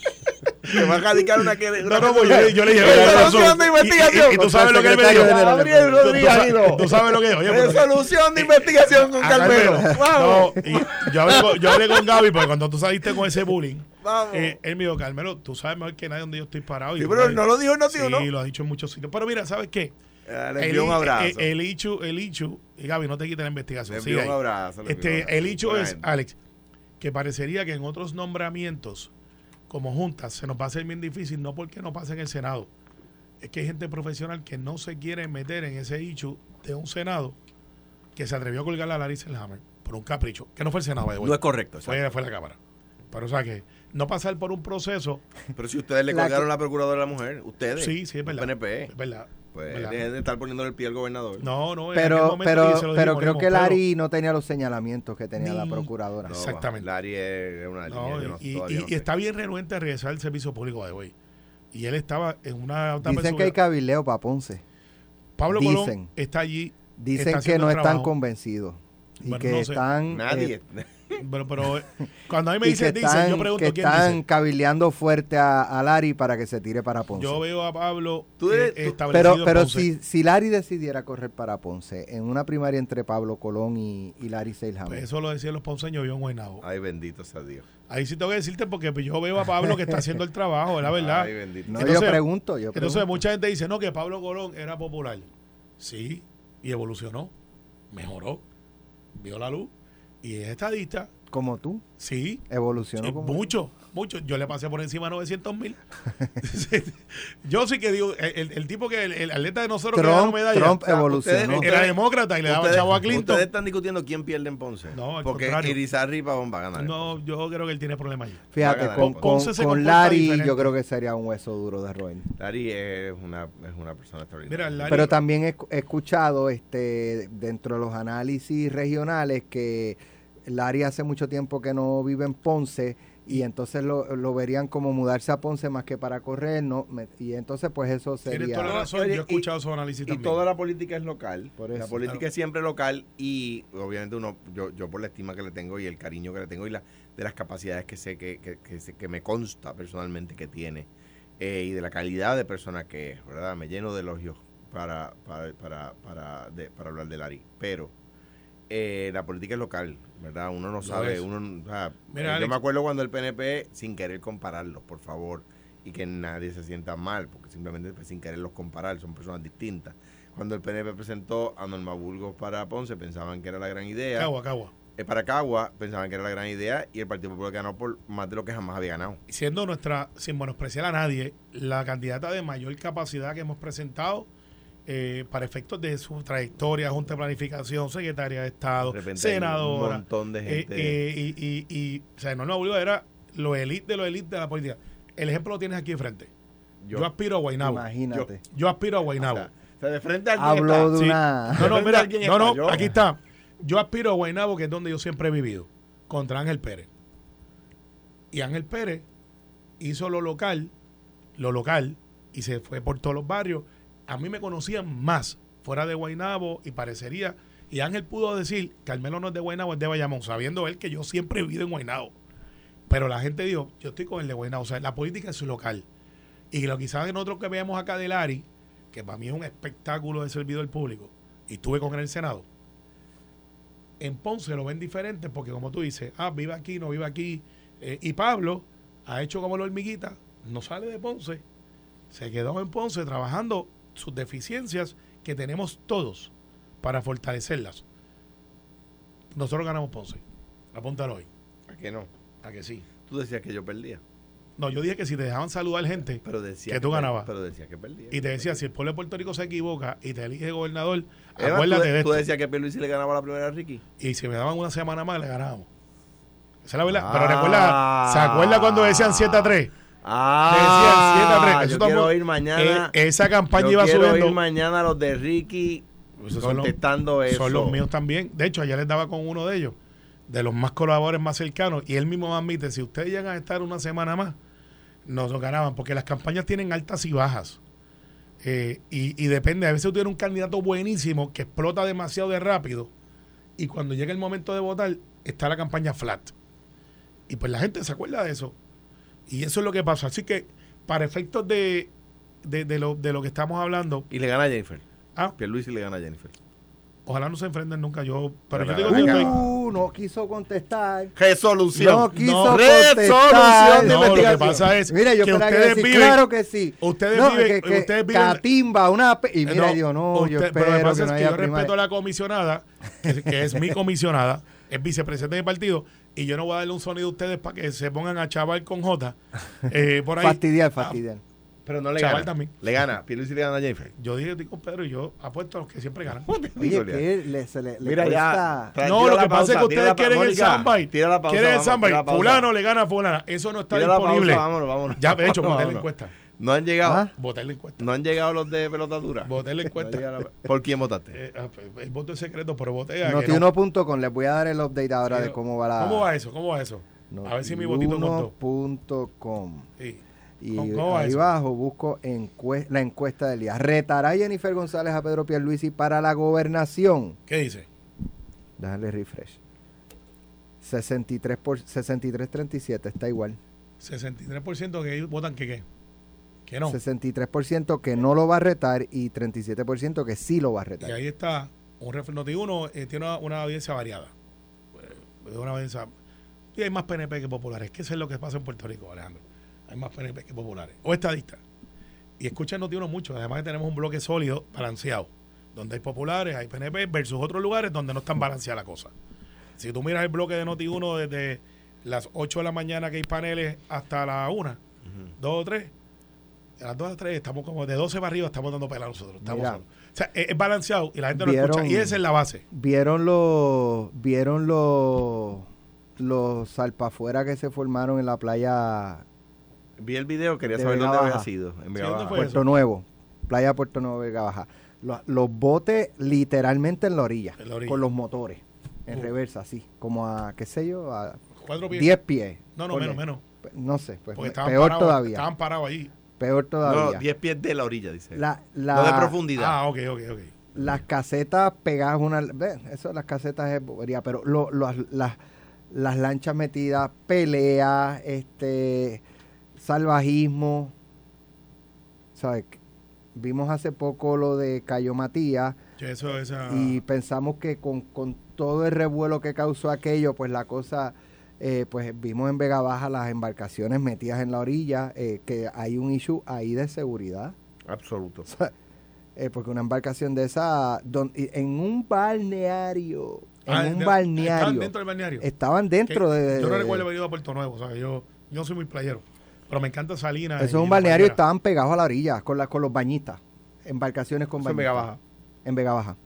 Te va a radicar una que. No, no, pues yo, yo le dije, Resolución de Y- investigación. Y, y tú sabes lo que él me dijo. Gabriel Rodríguez. Tú sabes lo que dijo. Resolución de investigación con a Carmelo. Vamos. No, y yo, hablé con, yo hablé con Gaby porque cuando tú saliste con ese bullying, Vamos. eh, él me dijo, Carmelo, tú sabes mejor que nadie dónde yo estoy parado. Y Sí, pero no lo dijo en Noti Sí, 1. lo ha dicho en muchos sitios. Pero mira, ¿sabes qué? Eh, Le envió un abrazo. El, el Ichu, el Ichu, y Gaby, no te quites la investigación. Le envió un abrazo. le envió un Este, abrazo. el hecho Buena es. Alex, que parecería que en otros nombramientos, como juntas, se nos va a hacer bien difícil, no porque no pase en el Senado. Es que hay gente profesional que no se quiere meter en ese hecho de un Senado que se atrevió a colgar a Larry Selhammer por un capricho, que no fue el Senado, the way. No es correcto. fue, fue la Cámara. Pero o sea que no pasar por un proceso, Pero si ustedes le La colgaron que- la procuradora a la mujer, ustedes. sí, sí, es verdad. PNP. Es verdad. Pues de estar poniéndole el pie al gobernador. No, no, Pero, momento pero, y se lo pero creo que Larry no tenía los señalamientos que tenía la procuradora. No, Exactamente. Larry es una No, línea. yo no- y, no y está bien renuente a regresar al servicio público de hoy. Y él estaba en una Dicen que hay cabildeo para Ponce. Pablo dicen. Colón está allí. Dicen está que no están trabajo. convencidos. Y Bueno, que no sé. están... Nadie. eh, Pero, pero eh, cuando a mí me dicen, que dicen, están, yo pregunto que quién están dice. fuerte a, a Larry para que se tire para Ponce. Yo veo a Pablo Tú eh, eres- tú- establecido pero pero Ponce. si, si Larry decidiera correr para Ponce en una primaria entre Pablo Colón y, y Larry Seilhammer, Pues eso lo decían los ponceños, yo en Guaynabo. Ay, bendito sea Dios. Ahí sí tengo que decirte porque yo veo a Pablo que está haciendo el trabajo, es la verdad. Ay, bendito. no, entonces- yo pregunto, yo Entonces pregunto. mucha gente dice, no, que Pablo Colón era popular. Sí, y evolucionó, mejoró, vio la luz y es estadista. como tú, Sí, evolucionó Sí, como mucho, mucho. Yo le pasé por encima 900 mil. yo sí que digo, el, el- tipo que, el, el atleta de nosotros que ganó Trump, medalla, Trump evolucionó. ustedes- era demócrata y le daba Ustedes- chavo a Clinton. Ustedes están discutiendo quién pierde en Ponce. No, al Porque contrario. Irizarry Pavón va a ganar. No, yo creo que él tiene problemas ahí. Fíjate, ganar con, con, Ponce se con Larry diferente. yo creo que sería un hueso duro de roer. Larry es una, es una persona extraordinaria. Mira, Larry- Pero también he, he escuchado este dentro de los análisis regionales que Larry hace mucho tiempo que no vive en Ponce y entonces lo, lo verían como mudarse a Ponce más que para correr, ¿no? Me- y entonces pues eso Tienes toda la sería... razón. Yo he y- escuchado esos análisis Y también. toda la política es local. Por la política Claro. es siempre local y obviamente uno, yo, yo por la estima que le tengo y el cariño que le tengo y la, de las capacidades que sé que, que, que sé- que me consta personalmente que tiene eh, y de la calidad de persona que es, ¿verdad? Me lleno de elogios para, para, para, para, de- para hablar de Larry. Pero eh, la política es local, ¿verdad? Uno no sabe. Uno, no- o sea, Mira, yo Alex. me acuerdo cuando el PNP, sin querer compararlos, por favor, y que nadie se sienta mal, porque simplemente pues, sin quererlos comparar, son personas distintas. Cuando el PNP presentó a Norma Burgos para Ponce, pensaban que era la gran idea. Cagua, Cagua. Eh, para Cagua, pensaban que era la gran idea, y el Partido Popular ganó por más de lo que jamás había ganado. Siendo nuestra, sin menospreciar a nadie, la candidata de mayor capacidad que hemos presentado eh, para efectos de su trayectoria, Junta de Planificación, Secretaria de Estado, De senadora. un montón de Eh, gente. eh, y, y, y, o sea, Norma Bolívar era lo elite de lo elite de la política. El ejemplo lo tienes aquí enfrente. Yo, aspiro a Guaynabo. Imagínate. Yo aspiro a o Guaynabo. sea, o sea, de frente a alguien Hablo está. de Sí. una... No, no, mira, no, no, aquí está. Yo aspiro a Guaynabo, que es donde yo siempre he vivido, contra Ángel Pérez. Y Ángel Pérez hizo lo local, lo local, y se fue por todos los barrios. A mí me conocían más fuera de Guaynabo y parecería, y Ángel pudo decir, Carmelo no es de Guaynabo, es de Bayamón, sabiendo él que yo siempre he vivido en Guaynabo. Pero la gente dijo, yo estoy con el de Guaynabo, o sea, la política es su local. Y lo quizás en otro que veamos acá de Lari, que para mí es un espectáculo de servidor público, y estuve con el Senado, en Ponce lo ven diferente porque como tú dices, ah, vive aquí, no vive aquí. Eh, y Pablo ha hecho como la hormiguita, no sale de Ponce, se quedó en Ponce trabajando sus deficiencias que tenemos todos para fortalecerlas. Nosotros ganamos Ponce. Apúntalo hoy. ¿A qué no? A que sí. Tú decías que yo perdía. No, yo dije que si te dejaban saludar gente Pero decía Que tú ganabas. Pero decía que perdía. y te decía, si el pueblo de Puerto Rico se equivoca y te elige gobernador, Eva, acuérdate tú, de tú esto. decías que Pierluisi le ganaba la primera a Ricky. Y si me daban una semana más, le ganábamos. Esa es la verdad. Ah. Pero recuerda, ¿se acuerda cuando decían 7 a 3? Ah, Decían 7 a 3. Eso yo quiero ir mañana. Eh, esa campaña yo iba quiero subiendo. ir mañana a los de Ricky Esos son los- contestando eso. Son los míos también. De hecho, ayer les daba con uno de ellos, de los más colaboradores más cercanos, y él mismo me admite, si ustedes llegan a estar una semana más, nos ganaban, porque las campañas tienen altas y bajas. Eh, y, y depende, a veces tú tienes un candidato buenísimo que explota demasiado de rápido y cuando llega el momento de votar está la campaña flat. Y pues la gente se acuerda de eso. Y eso es lo que pasa. Así que para efectos de, de, de lo, de lo que estamos hablando, Y le gana a Jennifer. ah, Pierluisi le gana a Jennifer. ojalá no se enfrenten nunca. Yo, pero yo Pero digo que yo acá- estoy- no quiso contestar. Resolución. No quiso No, contestar. resolución de No, lo que pasa es Mira, yo que ustedes decir, viven, claro que sí. ustedes no, viven- que, que ustedes viven- Catimba, una... Y mira, No, yo no, yo pero lo que pasa que es no que yo respeto a la comisionada, que, que es mi comisionada, es vicepresidente del partido, y yo no voy a darle un sonido a ustedes para que se pongan a chaval con J. eh, por ahí. Fastidiar, Ah, fastidiar. Pero no le Chaval gana. también. Le gana. Pierluisi le gana a Jennifer. yo dije, con Pedro y yo apuesto a los que siempre ganan. Oye, que le, se le, le Mira cuesta- ya. No, lo que pasa es que ustedes quieren el soundbite. Tira la pausa. Quieren el soundbite. Fulano le gana a fulana. Eso no está Tira la pausa, disponible. vámonos, vámonos. Ya, de hecho, voté la encuesta. No han llegado. ¿Ah? Voté la encuesta. No han llegado los de pelota dura. Voté la encuesta. la- ¿Por quién votaste? Eh, ah, pues, el voto es secreto, pero voté a que no. Noti1.com, les voy a dar el update ahora de cómo va la... ¿Cómo va eso? ¿Cómo va eso? A ver si mi votito contó. Noti1.com. Sí. Y ¿Cómo- cómo va ahí abajo busco encue- la encuesta del día. ¿Retará Jennifer González a Pedro Pierluisi para la gobernación? ¿Qué dice? Déjale refresh. 63 por 63.37, está igual. 63% que votan que qué. Que no. 63% que no lo va a retar y 37% que sí lo va a Y retar. ahí está, un ref Noti uno eh, tiene una, una audiencia variada. Eh, una audiencia, y hay más PNP que populares. Que eso es lo que pasa en Puerto Rico, Alejandro. Hay más PNP que populares. O estadistas. Y escuchan Noti uno mucho. Además que tenemos un bloque sólido, balanceado. Donde hay populares, hay PNP, versus otros lugares donde no están balanceada la cosa. Si tú miras el bloque de Noti 1 desde las 8 de la mañana que hay paneles hasta la 1, 2 o 3, a las 2 a 3 estamos como de 12 para arriba, estamos dando pela nosotros. Estamos Mira. solos. O sea, es, es balanceado y la gente lo escucha. Y esa es la base. ¿Vieron los vieron los los salpafuera que se formaron en la playa Vi el video, quería De saber Vega dónde había Baja. sido. En Vega ¿dónde Baja. fue? Puerto eso? Nuevo? Playa Puerto Nuevo Vega Baja. Los, los botes literalmente en la orilla, En la orilla. con los motores en Uh. reversa, así, como a qué sé yo, a Cuatro pies. 10 pies. no, no, menos, menos. No sé, pues peor parados, todavía. estaban parados ahí. Peor No, todavía. 10 pies de la orilla, dice. La- la- no de profundidad. Ah, ok, ok, ok. las casetas pegadas una ve, eso las casetas es bobería, pero lo- lo- las, las lanchas metidas peleas este salvajismo sabes vimos hace poco lo de Cayo Matías Yo Eso, esa, y pensamos que con, con todo el revuelo que causó aquello pues la cosa eh, pues vimos en Vega Baja las embarcaciones metidas en la orilla eh, que hay un issue ahí de seguridad Absoluto. eh, porque una embarcación de esa, don- en un balneario, en Ah, un de- Estaban balneario, dentro del balneario. estaban dentro Que de... Yo no recuerdo haber ido a Puerto Nuevo, o sea, yo, yo no soy muy playero. Pero me encanta Salinas. eso es un balneario y estaban pegados a la orilla, con, la, con los bañistas, embarcaciones con Eso en bañistas. Vega Baja. En Vega Baja,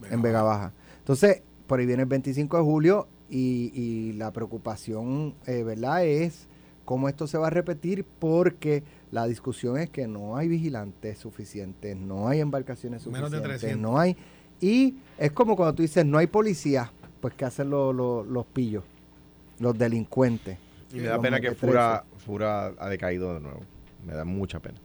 Vega en Vega Baja. Entonces, por ahí viene el 25 de julio y, y la preocupación, eh, ¿verdad?, es cómo esto se va a repetir porque la discusión es que no hay vigilantes suficientes, no hay embarcaciones Menos de suficientes, 300. no hay... Y es como cuando tú dices, no hay policía, pues ¿qué hacen los, los, los pillos? Los delincuentes. Y me da pena que. Fura, Fura ha decaído de nuevo. Me da mucha pena.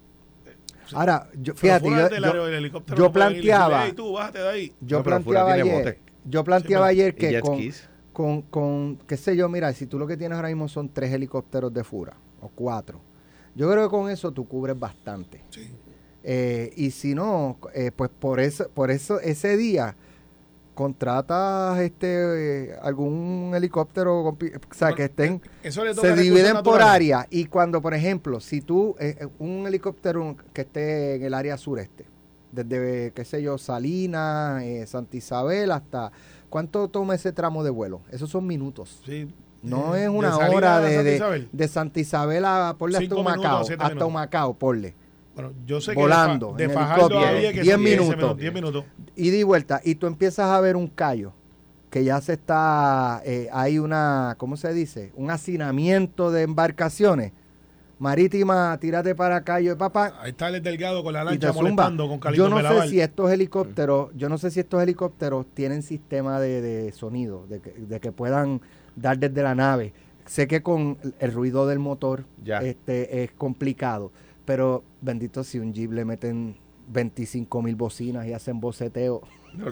Ahora, yo, fíjate, yo, yo- yo planteaba- "Ey, tú, bájate de ahí. yo No, planteaba tiene ayer, yo planteaba Sí, ayer que con. Con, con, qué sé yo, mira, si tú lo que tienes ahora mismo son tres helicópteros de Fura, o cuatro, yo creo que con eso tú cubres bastante. Sí. Eh, y si no, eh, pues por eso, por eso ese día contratas este eh, algún helicóptero, o sea, que estén Eso le toca se dividen por área y cuando, por ejemplo, si tú, eh, eh, un helicóptero que esté en el área sureste, desde, qué sé yo, Salinas, eh, Santa Isabel hasta, ¿cuánto toma ese tramo de vuelo? Esos son minutos. Sí. No Eh, es una hora a de, Santa de, Isabel. de Santa Isabel a, ponle hasta siete hasta minutos. Humacao, ponle. Bueno, yo sé Volando, que de, de Fajardo a Vieques diez son 15 minutos. 10 minutos. y vuelta, y tú empiezas a ver un callo, que ya se está, eh, hay una, ¿cómo se dice? Un hacinamiento de embarcaciones marítimas, tírate para callo de papá, Ahí está el delgado con la lancha molestando con Yo no Melaval. sé si estos helicópteros, yo no sé si estos helicópteros tienen sistema de, de sonido, de que, de que puedan dar desde la nave. sé que con el ruido del motor Ya. este es complicado, pero bendito si un Jeep le meten 25 mil bocinas y hacen boceteo. No,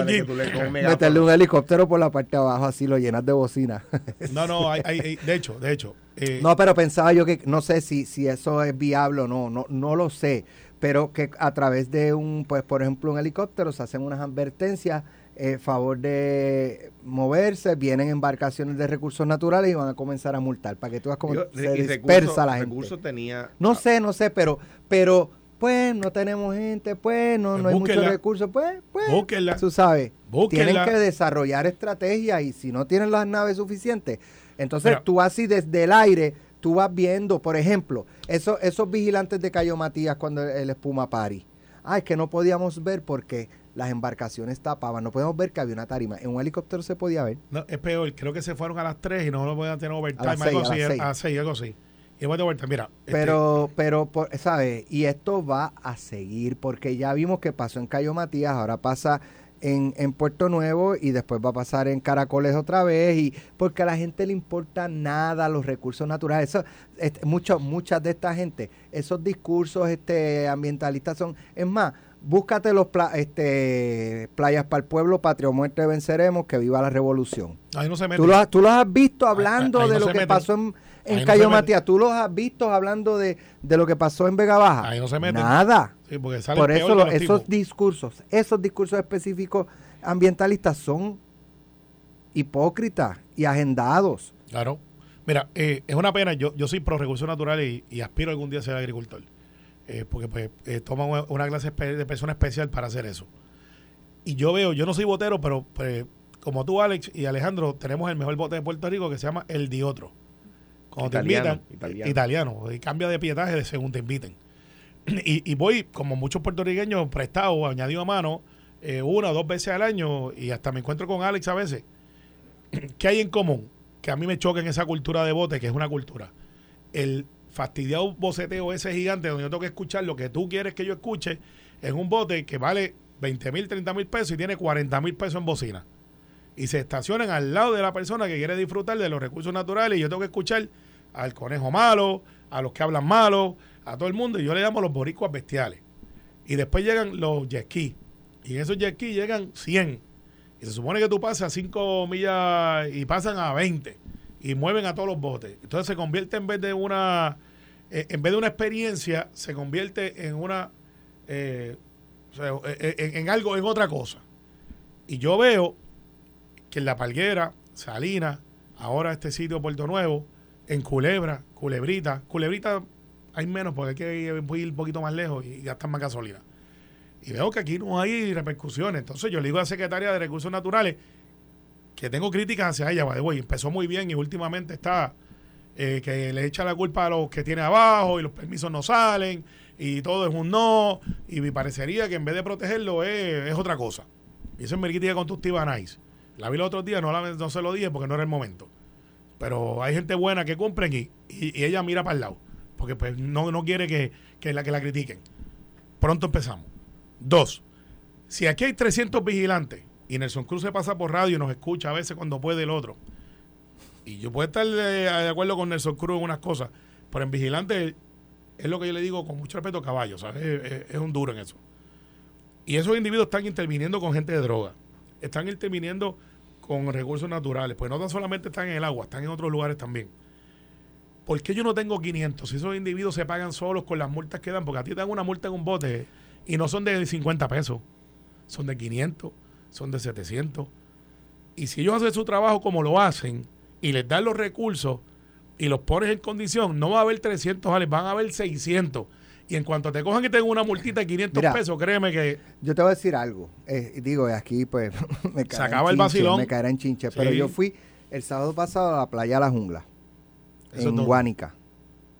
un Jeep. un. Meterle un helicóptero por la parte de abajo, así lo llenas de bocinas. No, no, hay, de hecho, de hecho. eh, No, pero pensaba yo que no sé si, si eso es viable o no, no, no lo sé, pero que a través de un, pues por ejemplo, un helicóptero se hacen unas advertencias eh, favor de moverse, vienen embarcaciones de recursos naturales y van a comenzar a multar para que tú veas cómo se dispersa recursos- la gente. recursos tenía. No sé, no sé, pero, pero, pues no tenemos gente, pues no, Pues no hay muchos recursos, pues, pues, Búsquenla. tú sabes, Búsquenla. tienen que desarrollar estrategias y si no tienen las naves suficientes, entonces tú así desde el aire, tú vas viendo, por ejemplo, esos, esos vigilantes de Cayo Matías cuando el, el espuma pari. Ah, es que no podíamos ver porque las embarcaciones tapaban, no podíamos ver que había una tarima. En un helicóptero se podía ver. no, es peor, creo que se fueron a las 3 y no lo pueden tener overtime, A las algo a así, las a las 6, algo así. Y de vuelta, mira. este, Pero, pero, por- ¿sabes? Y esto va a seguir, porque ya vimos que pasó en Cayo Matías, ahora pasa en, en Puerto Nuevo y después va a pasar en Caracoles otra vez, y porque a la gente le importa nada los recursos naturales. Eso, este, mucho, muchas de esta gente, esos discursos este, ambientalistas son, es más, búscate los pla- este, playas para el pueblo, patria muerte venceremos, que viva la revolución. ahí no se mete. Tú has- tú los has visto hablando ahí de lo que meten. pasó en, en Cayo. Matías. Tú los has visto hablando de, de lo que pasó en Vega Baja. Ahí no se meten. Nada. Sí, porque sale Por eso los esos discursos, esos discursos específicos ambientalistas son hipócritas y agendados. Claro. Mira, eh, es una pena. Yo, yo soy pro recursos naturales y, y aspiro algún día a ser agricultor. Eh, porque pues eh, toman una- clase de persona especial para hacer eso. Y yo veo, yo no soy botero, pero pues, como tú, Alex y Alejandro, tenemos el mejor bote de Puerto Rico que se llama El Diotro. Cuando Italiano, te invitan, italiano. italiano, y cambia de pietaje de según te inviten. Y, y voy, como muchos puertorriqueños, prestado, añadido a mano, eh, una o dos veces al año, y hasta me encuentro con Alex a veces. ¿Qué hay en común? Que a mí me choca en esa cultura de bote, que es una cultura. El fastidiado boceteo ese gigante donde yo tengo que escuchar lo que tú quieres que yo escuche en un bote que vale 20 mil, 30 mil pesos y tiene 40 mil pesos en bocina. Y se estacionan al lado de la persona que quiere disfrutar de los recursos naturales y yo tengo que escuchar al conejo malo, a los que hablan malo, a todo el mundo. Y yo le llamo los boricuas bestiales. Y después llegan los jet. Y en esos jet llegan 100. Y se supone que tú pasas a 5 millas y pasan a 20 y mueven a todos los botes. Entonces se convierte en vez de una eh, en vez de una experiencia, se convierte en una eh, eh, en, en algo, en otra cosa. Y yo veo que en La Palguera, Salinas, ahora este sitio Puerto Nuevo, en Culebra, Culebrita, Culebrita hay menos porque hay que ir un poquito más lejos y gastar más gasolina. Y veo que aquí no hay repercusiones. Entonces yo le digo a la secretaria de Recursos Naturales que tengo críticas hacia ella, the way, empezó muy bien y últimamente está eh, que le echa la culpa a los que tiene abajo y los permisos no salen y todo es un no y me parecería que en vez de protegerlo es, otra cosa. Y eso es mi crítica constructiva Nice. La vi los otros días, no se lo dije porque no era el momento. Pero hay gente buena que cumplen y, y- ella mira para el lado. Porque pues no, no quiere que, que la, que la critiquen. Pronto empezamos. Dos, si aquí hay 300 vigilantes y Nelson Cruz se pasa por radio y nos escucha a veces cuando puede el otro, y yo puedo estar de acuerdo con Nelson Cruz en unas cosas, pero en vigilante es lo que yo le digo con mucho respeto caballo, ¿sabes? Es, es- es un duro en eso. Y esos individuos están interviniendo con gente de droga, están interviniendo con recursos naturales, pues no tan solamente están en el agua, están en otros lugares también. ¿Por qué yo no tengo 500? Si esos individuos se pagan solos con las multas que dan, porque a ti te dan una multa en un bote y no son de 50 pesos, son de 500, son de 700. Y si ellos hacen su trabajo como lo hacen y les dan los recursos y los pones en condición, no va a haber 300 ales, van a haber 600. Y en cuanto te cojan y tengan una multita de 500 Mira. pesos, créeme que Yo te voy a decir algo. Eh, digo, aquí pues me en acaba el vacilón. Me caerá en chinche. Pero yo fui el sábado pasado a la playa La Jungla, Eso en todo. Guánica.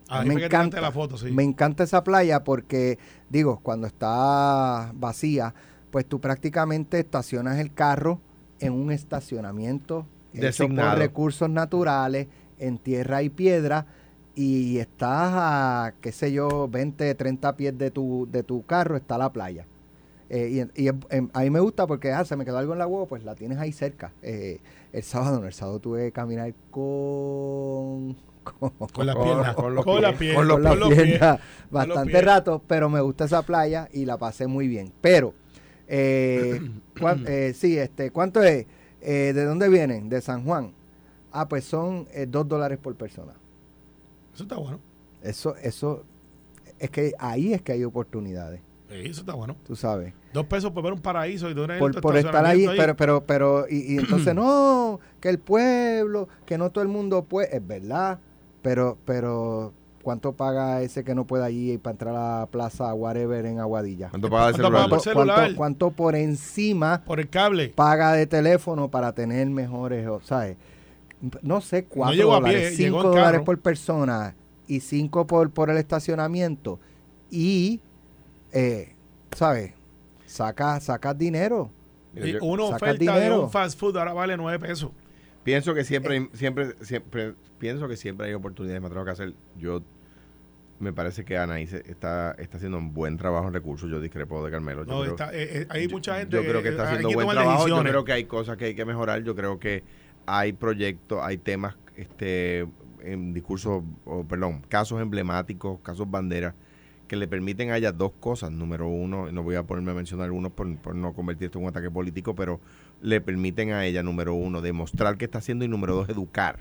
ahí me encanta, la foto, sí. me encanta esa playa porque, digo, cuando está vacía, pues tú prácticamente estacionas el carro en un estacionamiento hecho Designado. por recursos naturales, en tierra y piedra, y estás a, qué sé yo, 20, 30 pies de tu, de tu carro, está la playa. Eh, y y a mí me gusta porque ah, se me quedó algo en la huevo, pues la tienes ahí cerca. Eh, el sábado no, el sábado tuve que caminar con... Con las piernas, con los con las pies, piernas, con la con los pies. pierna con los bastante rato, pero me gusta esa playa y la pasé muy bien. Pero, eh, cuán- eh, sí, este, ¿cuánto es? Eh, ¿De dónde vienen? De San Juan. Ah, pues son dos dólares por persona. Eso está bueno. Eso, eso, es que ahí es que hay oportunidades, Sí, eso está bueno. tú sabes. Dos pesos por ver un paraíso y eres Por, por estar ahí, pero, pero, pero, y, y entonces no, que el pueblo, que no todo el mundo puede, es verdad, pero, pero, ¿cuánto paga ese que no puede allí para entrar a la plaza whatever en Aguadilla? ¿Cuánto paga el ¿Cuánto celular? paga por ¿Cuánto, celular? cuánto- cuánto por encima Por el cable. paga de teléfono para tener mejores, o ¿sabes? No sé, cuatro llegó a pie, dólares, llegó cinco en dólares por persona y cinco por, por el estacionamiento y, eh, ¿sabes? Saca, sacas dinero. Y yo una saca oferta de dinero. un fast food ahora vale nueve pesos. pienso que siempre, hay- siempre, siempre, pienso que siempre hay oportunidades, me atrevo que hacer. Yo me parece que Anaís está, está haciendo un buen trabajo en recursos. Yo discrepo de Carmelo. Yo No, creo- está, eh, eh, hay yo- mucha gente Yo creo que está eh, haciendo buen trabajo. Yo creo que hay cosas que hay que mejorar. Yo creo que hay proyectos, hay temas, este, en discursos, o, perdón, casos emblemáticos, casos banderas, que le permiten a ella dos cosas. Número uno, no voy a ponerme a mencionar algunos por, por no convertir esto en un ataque político, pero le permiten a ella, número uno, demostrar qué está haciendo y número dos, educar.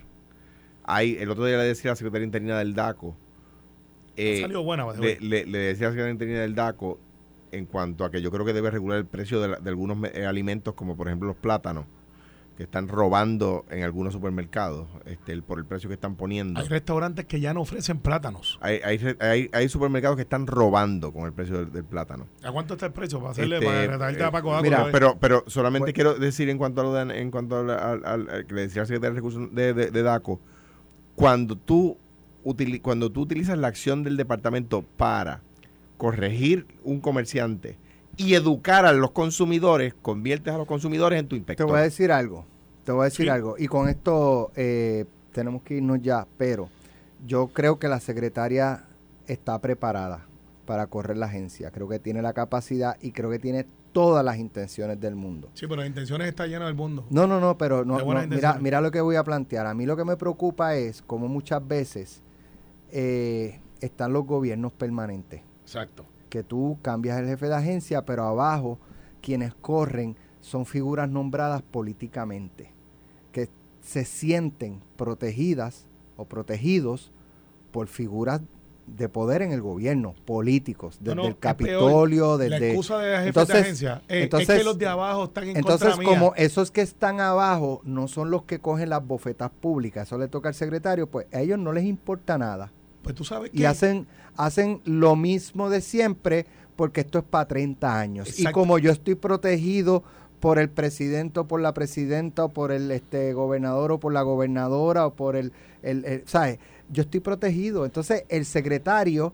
Hay, el otro día le decía a la secretaria interina del DACO, Ha eh, salido buena, le, le- le decía a la secretaria interina del DACO en cuanto a que yo creo que debe regular el precio de, la- de algunos eh, alimentos, como por ejemplo los plátanos, que están robando en algunos supermercados este, el- por el precio que están poniendo. Hay restaurantes que ya no ofrecen plátanos. Hay, hay, re- hay- hay supermercados que están robando con el precio del, del plátano. ¿A cuánto está el precio? Para hacerle, Este, para eh, a Paco mira. Pero, pero solamente Pues- quiero decir en cuanto a lo de, en cuanto al, al- al- al que le decía al secretario de Recursos de, de- de DACO, cuando tú, utili- cuando tú utilizas la acción del departamento para corregir un comerciante y educar a los consumidores, conviertes a los consumidores en tu Te inspector. voy a decir algo, te voy a decir Sí. algo, y con esto eh, tenemos que irnos ya, pero yo creo que la secretaria está preparada para correr la agencia, creo que tiene la capacidad y creo que tiene todas las intenciones del mundo. Sí, pero las intenciones están llenas del mundo. No, no, no, pero no, mira, mira lo que voy a plantear. A mí lo que me preocupa es como muchas veces eh, están los gobiernos permanentes. Exacto. Que tú cambias el jefe de agencia, pero abajo quienes corren son figuras nombradas políticamente, que se sienten protegidas o protegidos por figuras de poder en el gobierno, políticos, desde No, no, el Capitolio, La desde... excusa de la jefe Entonces- de agencia es, entonces- es que los de abajo están en Entonces, contra mía. como esos que están abajo no son los que cogen las bofetas públicas, eso le toca al secretario, pues a ellos no les importa nada. Pues tú sabes y hacen hacen lo mismo de siempre porque esto es para 30 años. Y como yo estoy protegido por el presidente o por la presidenta o por el este gobernador o por la gobernadora o por el, el, el- ¿sabes? Yo estoy protegido. Entonces el secretario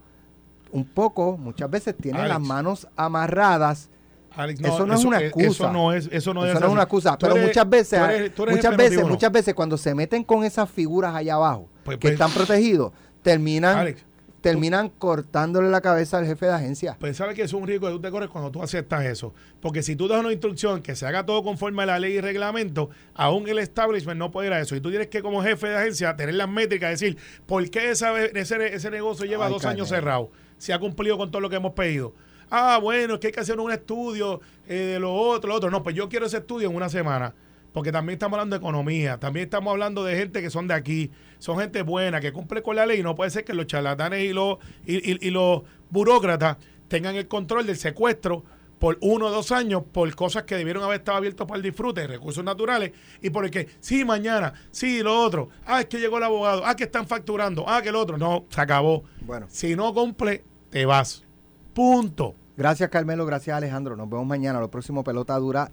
un poco, muchas veces tiene Alex. las manos amarradas. Alex, eso no es una excusa. Eso no es, eso no Eso es no es una excusa, Tú pero eres- muchas veces, tú eres- tú eres muchas veces, muchas veces cuando se meten con esas figuras allá abajo Pues- que pues- están protegidos, terminan Alex, terminan cortándole la cabeza al jefe de agencia. Pues sabes que es un riesgo que tú te corres cuando tú aceptas eso. Porque si tú das una instrucción que se haga todo conforme a la ley y reglamento, aún el establishment no puede ir a eso. Y tú tienes que, como jefe de agencia, tener las métricas, decir, ¿por qué esa- ese, ese negocio lleva Ay, dos años cerrado? Si ha cumplido con todo lo que hemos pedido. Ah, bueno, es que hay que hacer un estudio eh, de lo otro, lo otro. No, pues yo quiero ese estudio en una semana. Porque también estamos hablando de economía, también estamos hablando de gente que son de aquí, son gente buena, que cumple con la ley. No puede ser que los charlatanes y los, y, y- y los burócratas tengan el control del secuestro por uno o dos años por cosas que debieron haber estado abiertos para el disfrute de recursos naturales y por el que, sí, mañana, sí, lo otro, ah, es que llegó el abogado, ah, que están facturando, ah, que el otro, no, se acabó. Bueno, Si no cumple, te vas. Punto. gracias Carmelo, gracias Alejandro. Nos vemos mañana. Lo próximo Pelota Dura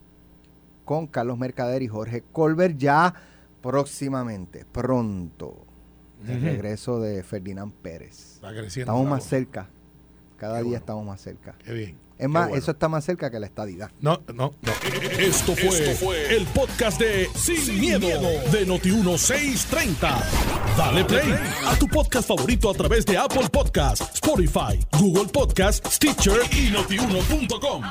con Carlos Mercader y Jorge Colbert ya próximamente, pronto. El regreso de Ferdinand Pérez. Va creciendo. Estamos más cerca. Cada Qué día bueno. estamos más cerca. Qué bien. Es más, bueno. eso está más cerca que la estadidad. No, no, no. Esto fue, el podcast de Sin, miedo, de Noti1630. Dale play a tu podcast favorito a través de Apple Podcasts, Spotify, Google Podcasts, Stitcher y notiuno.com.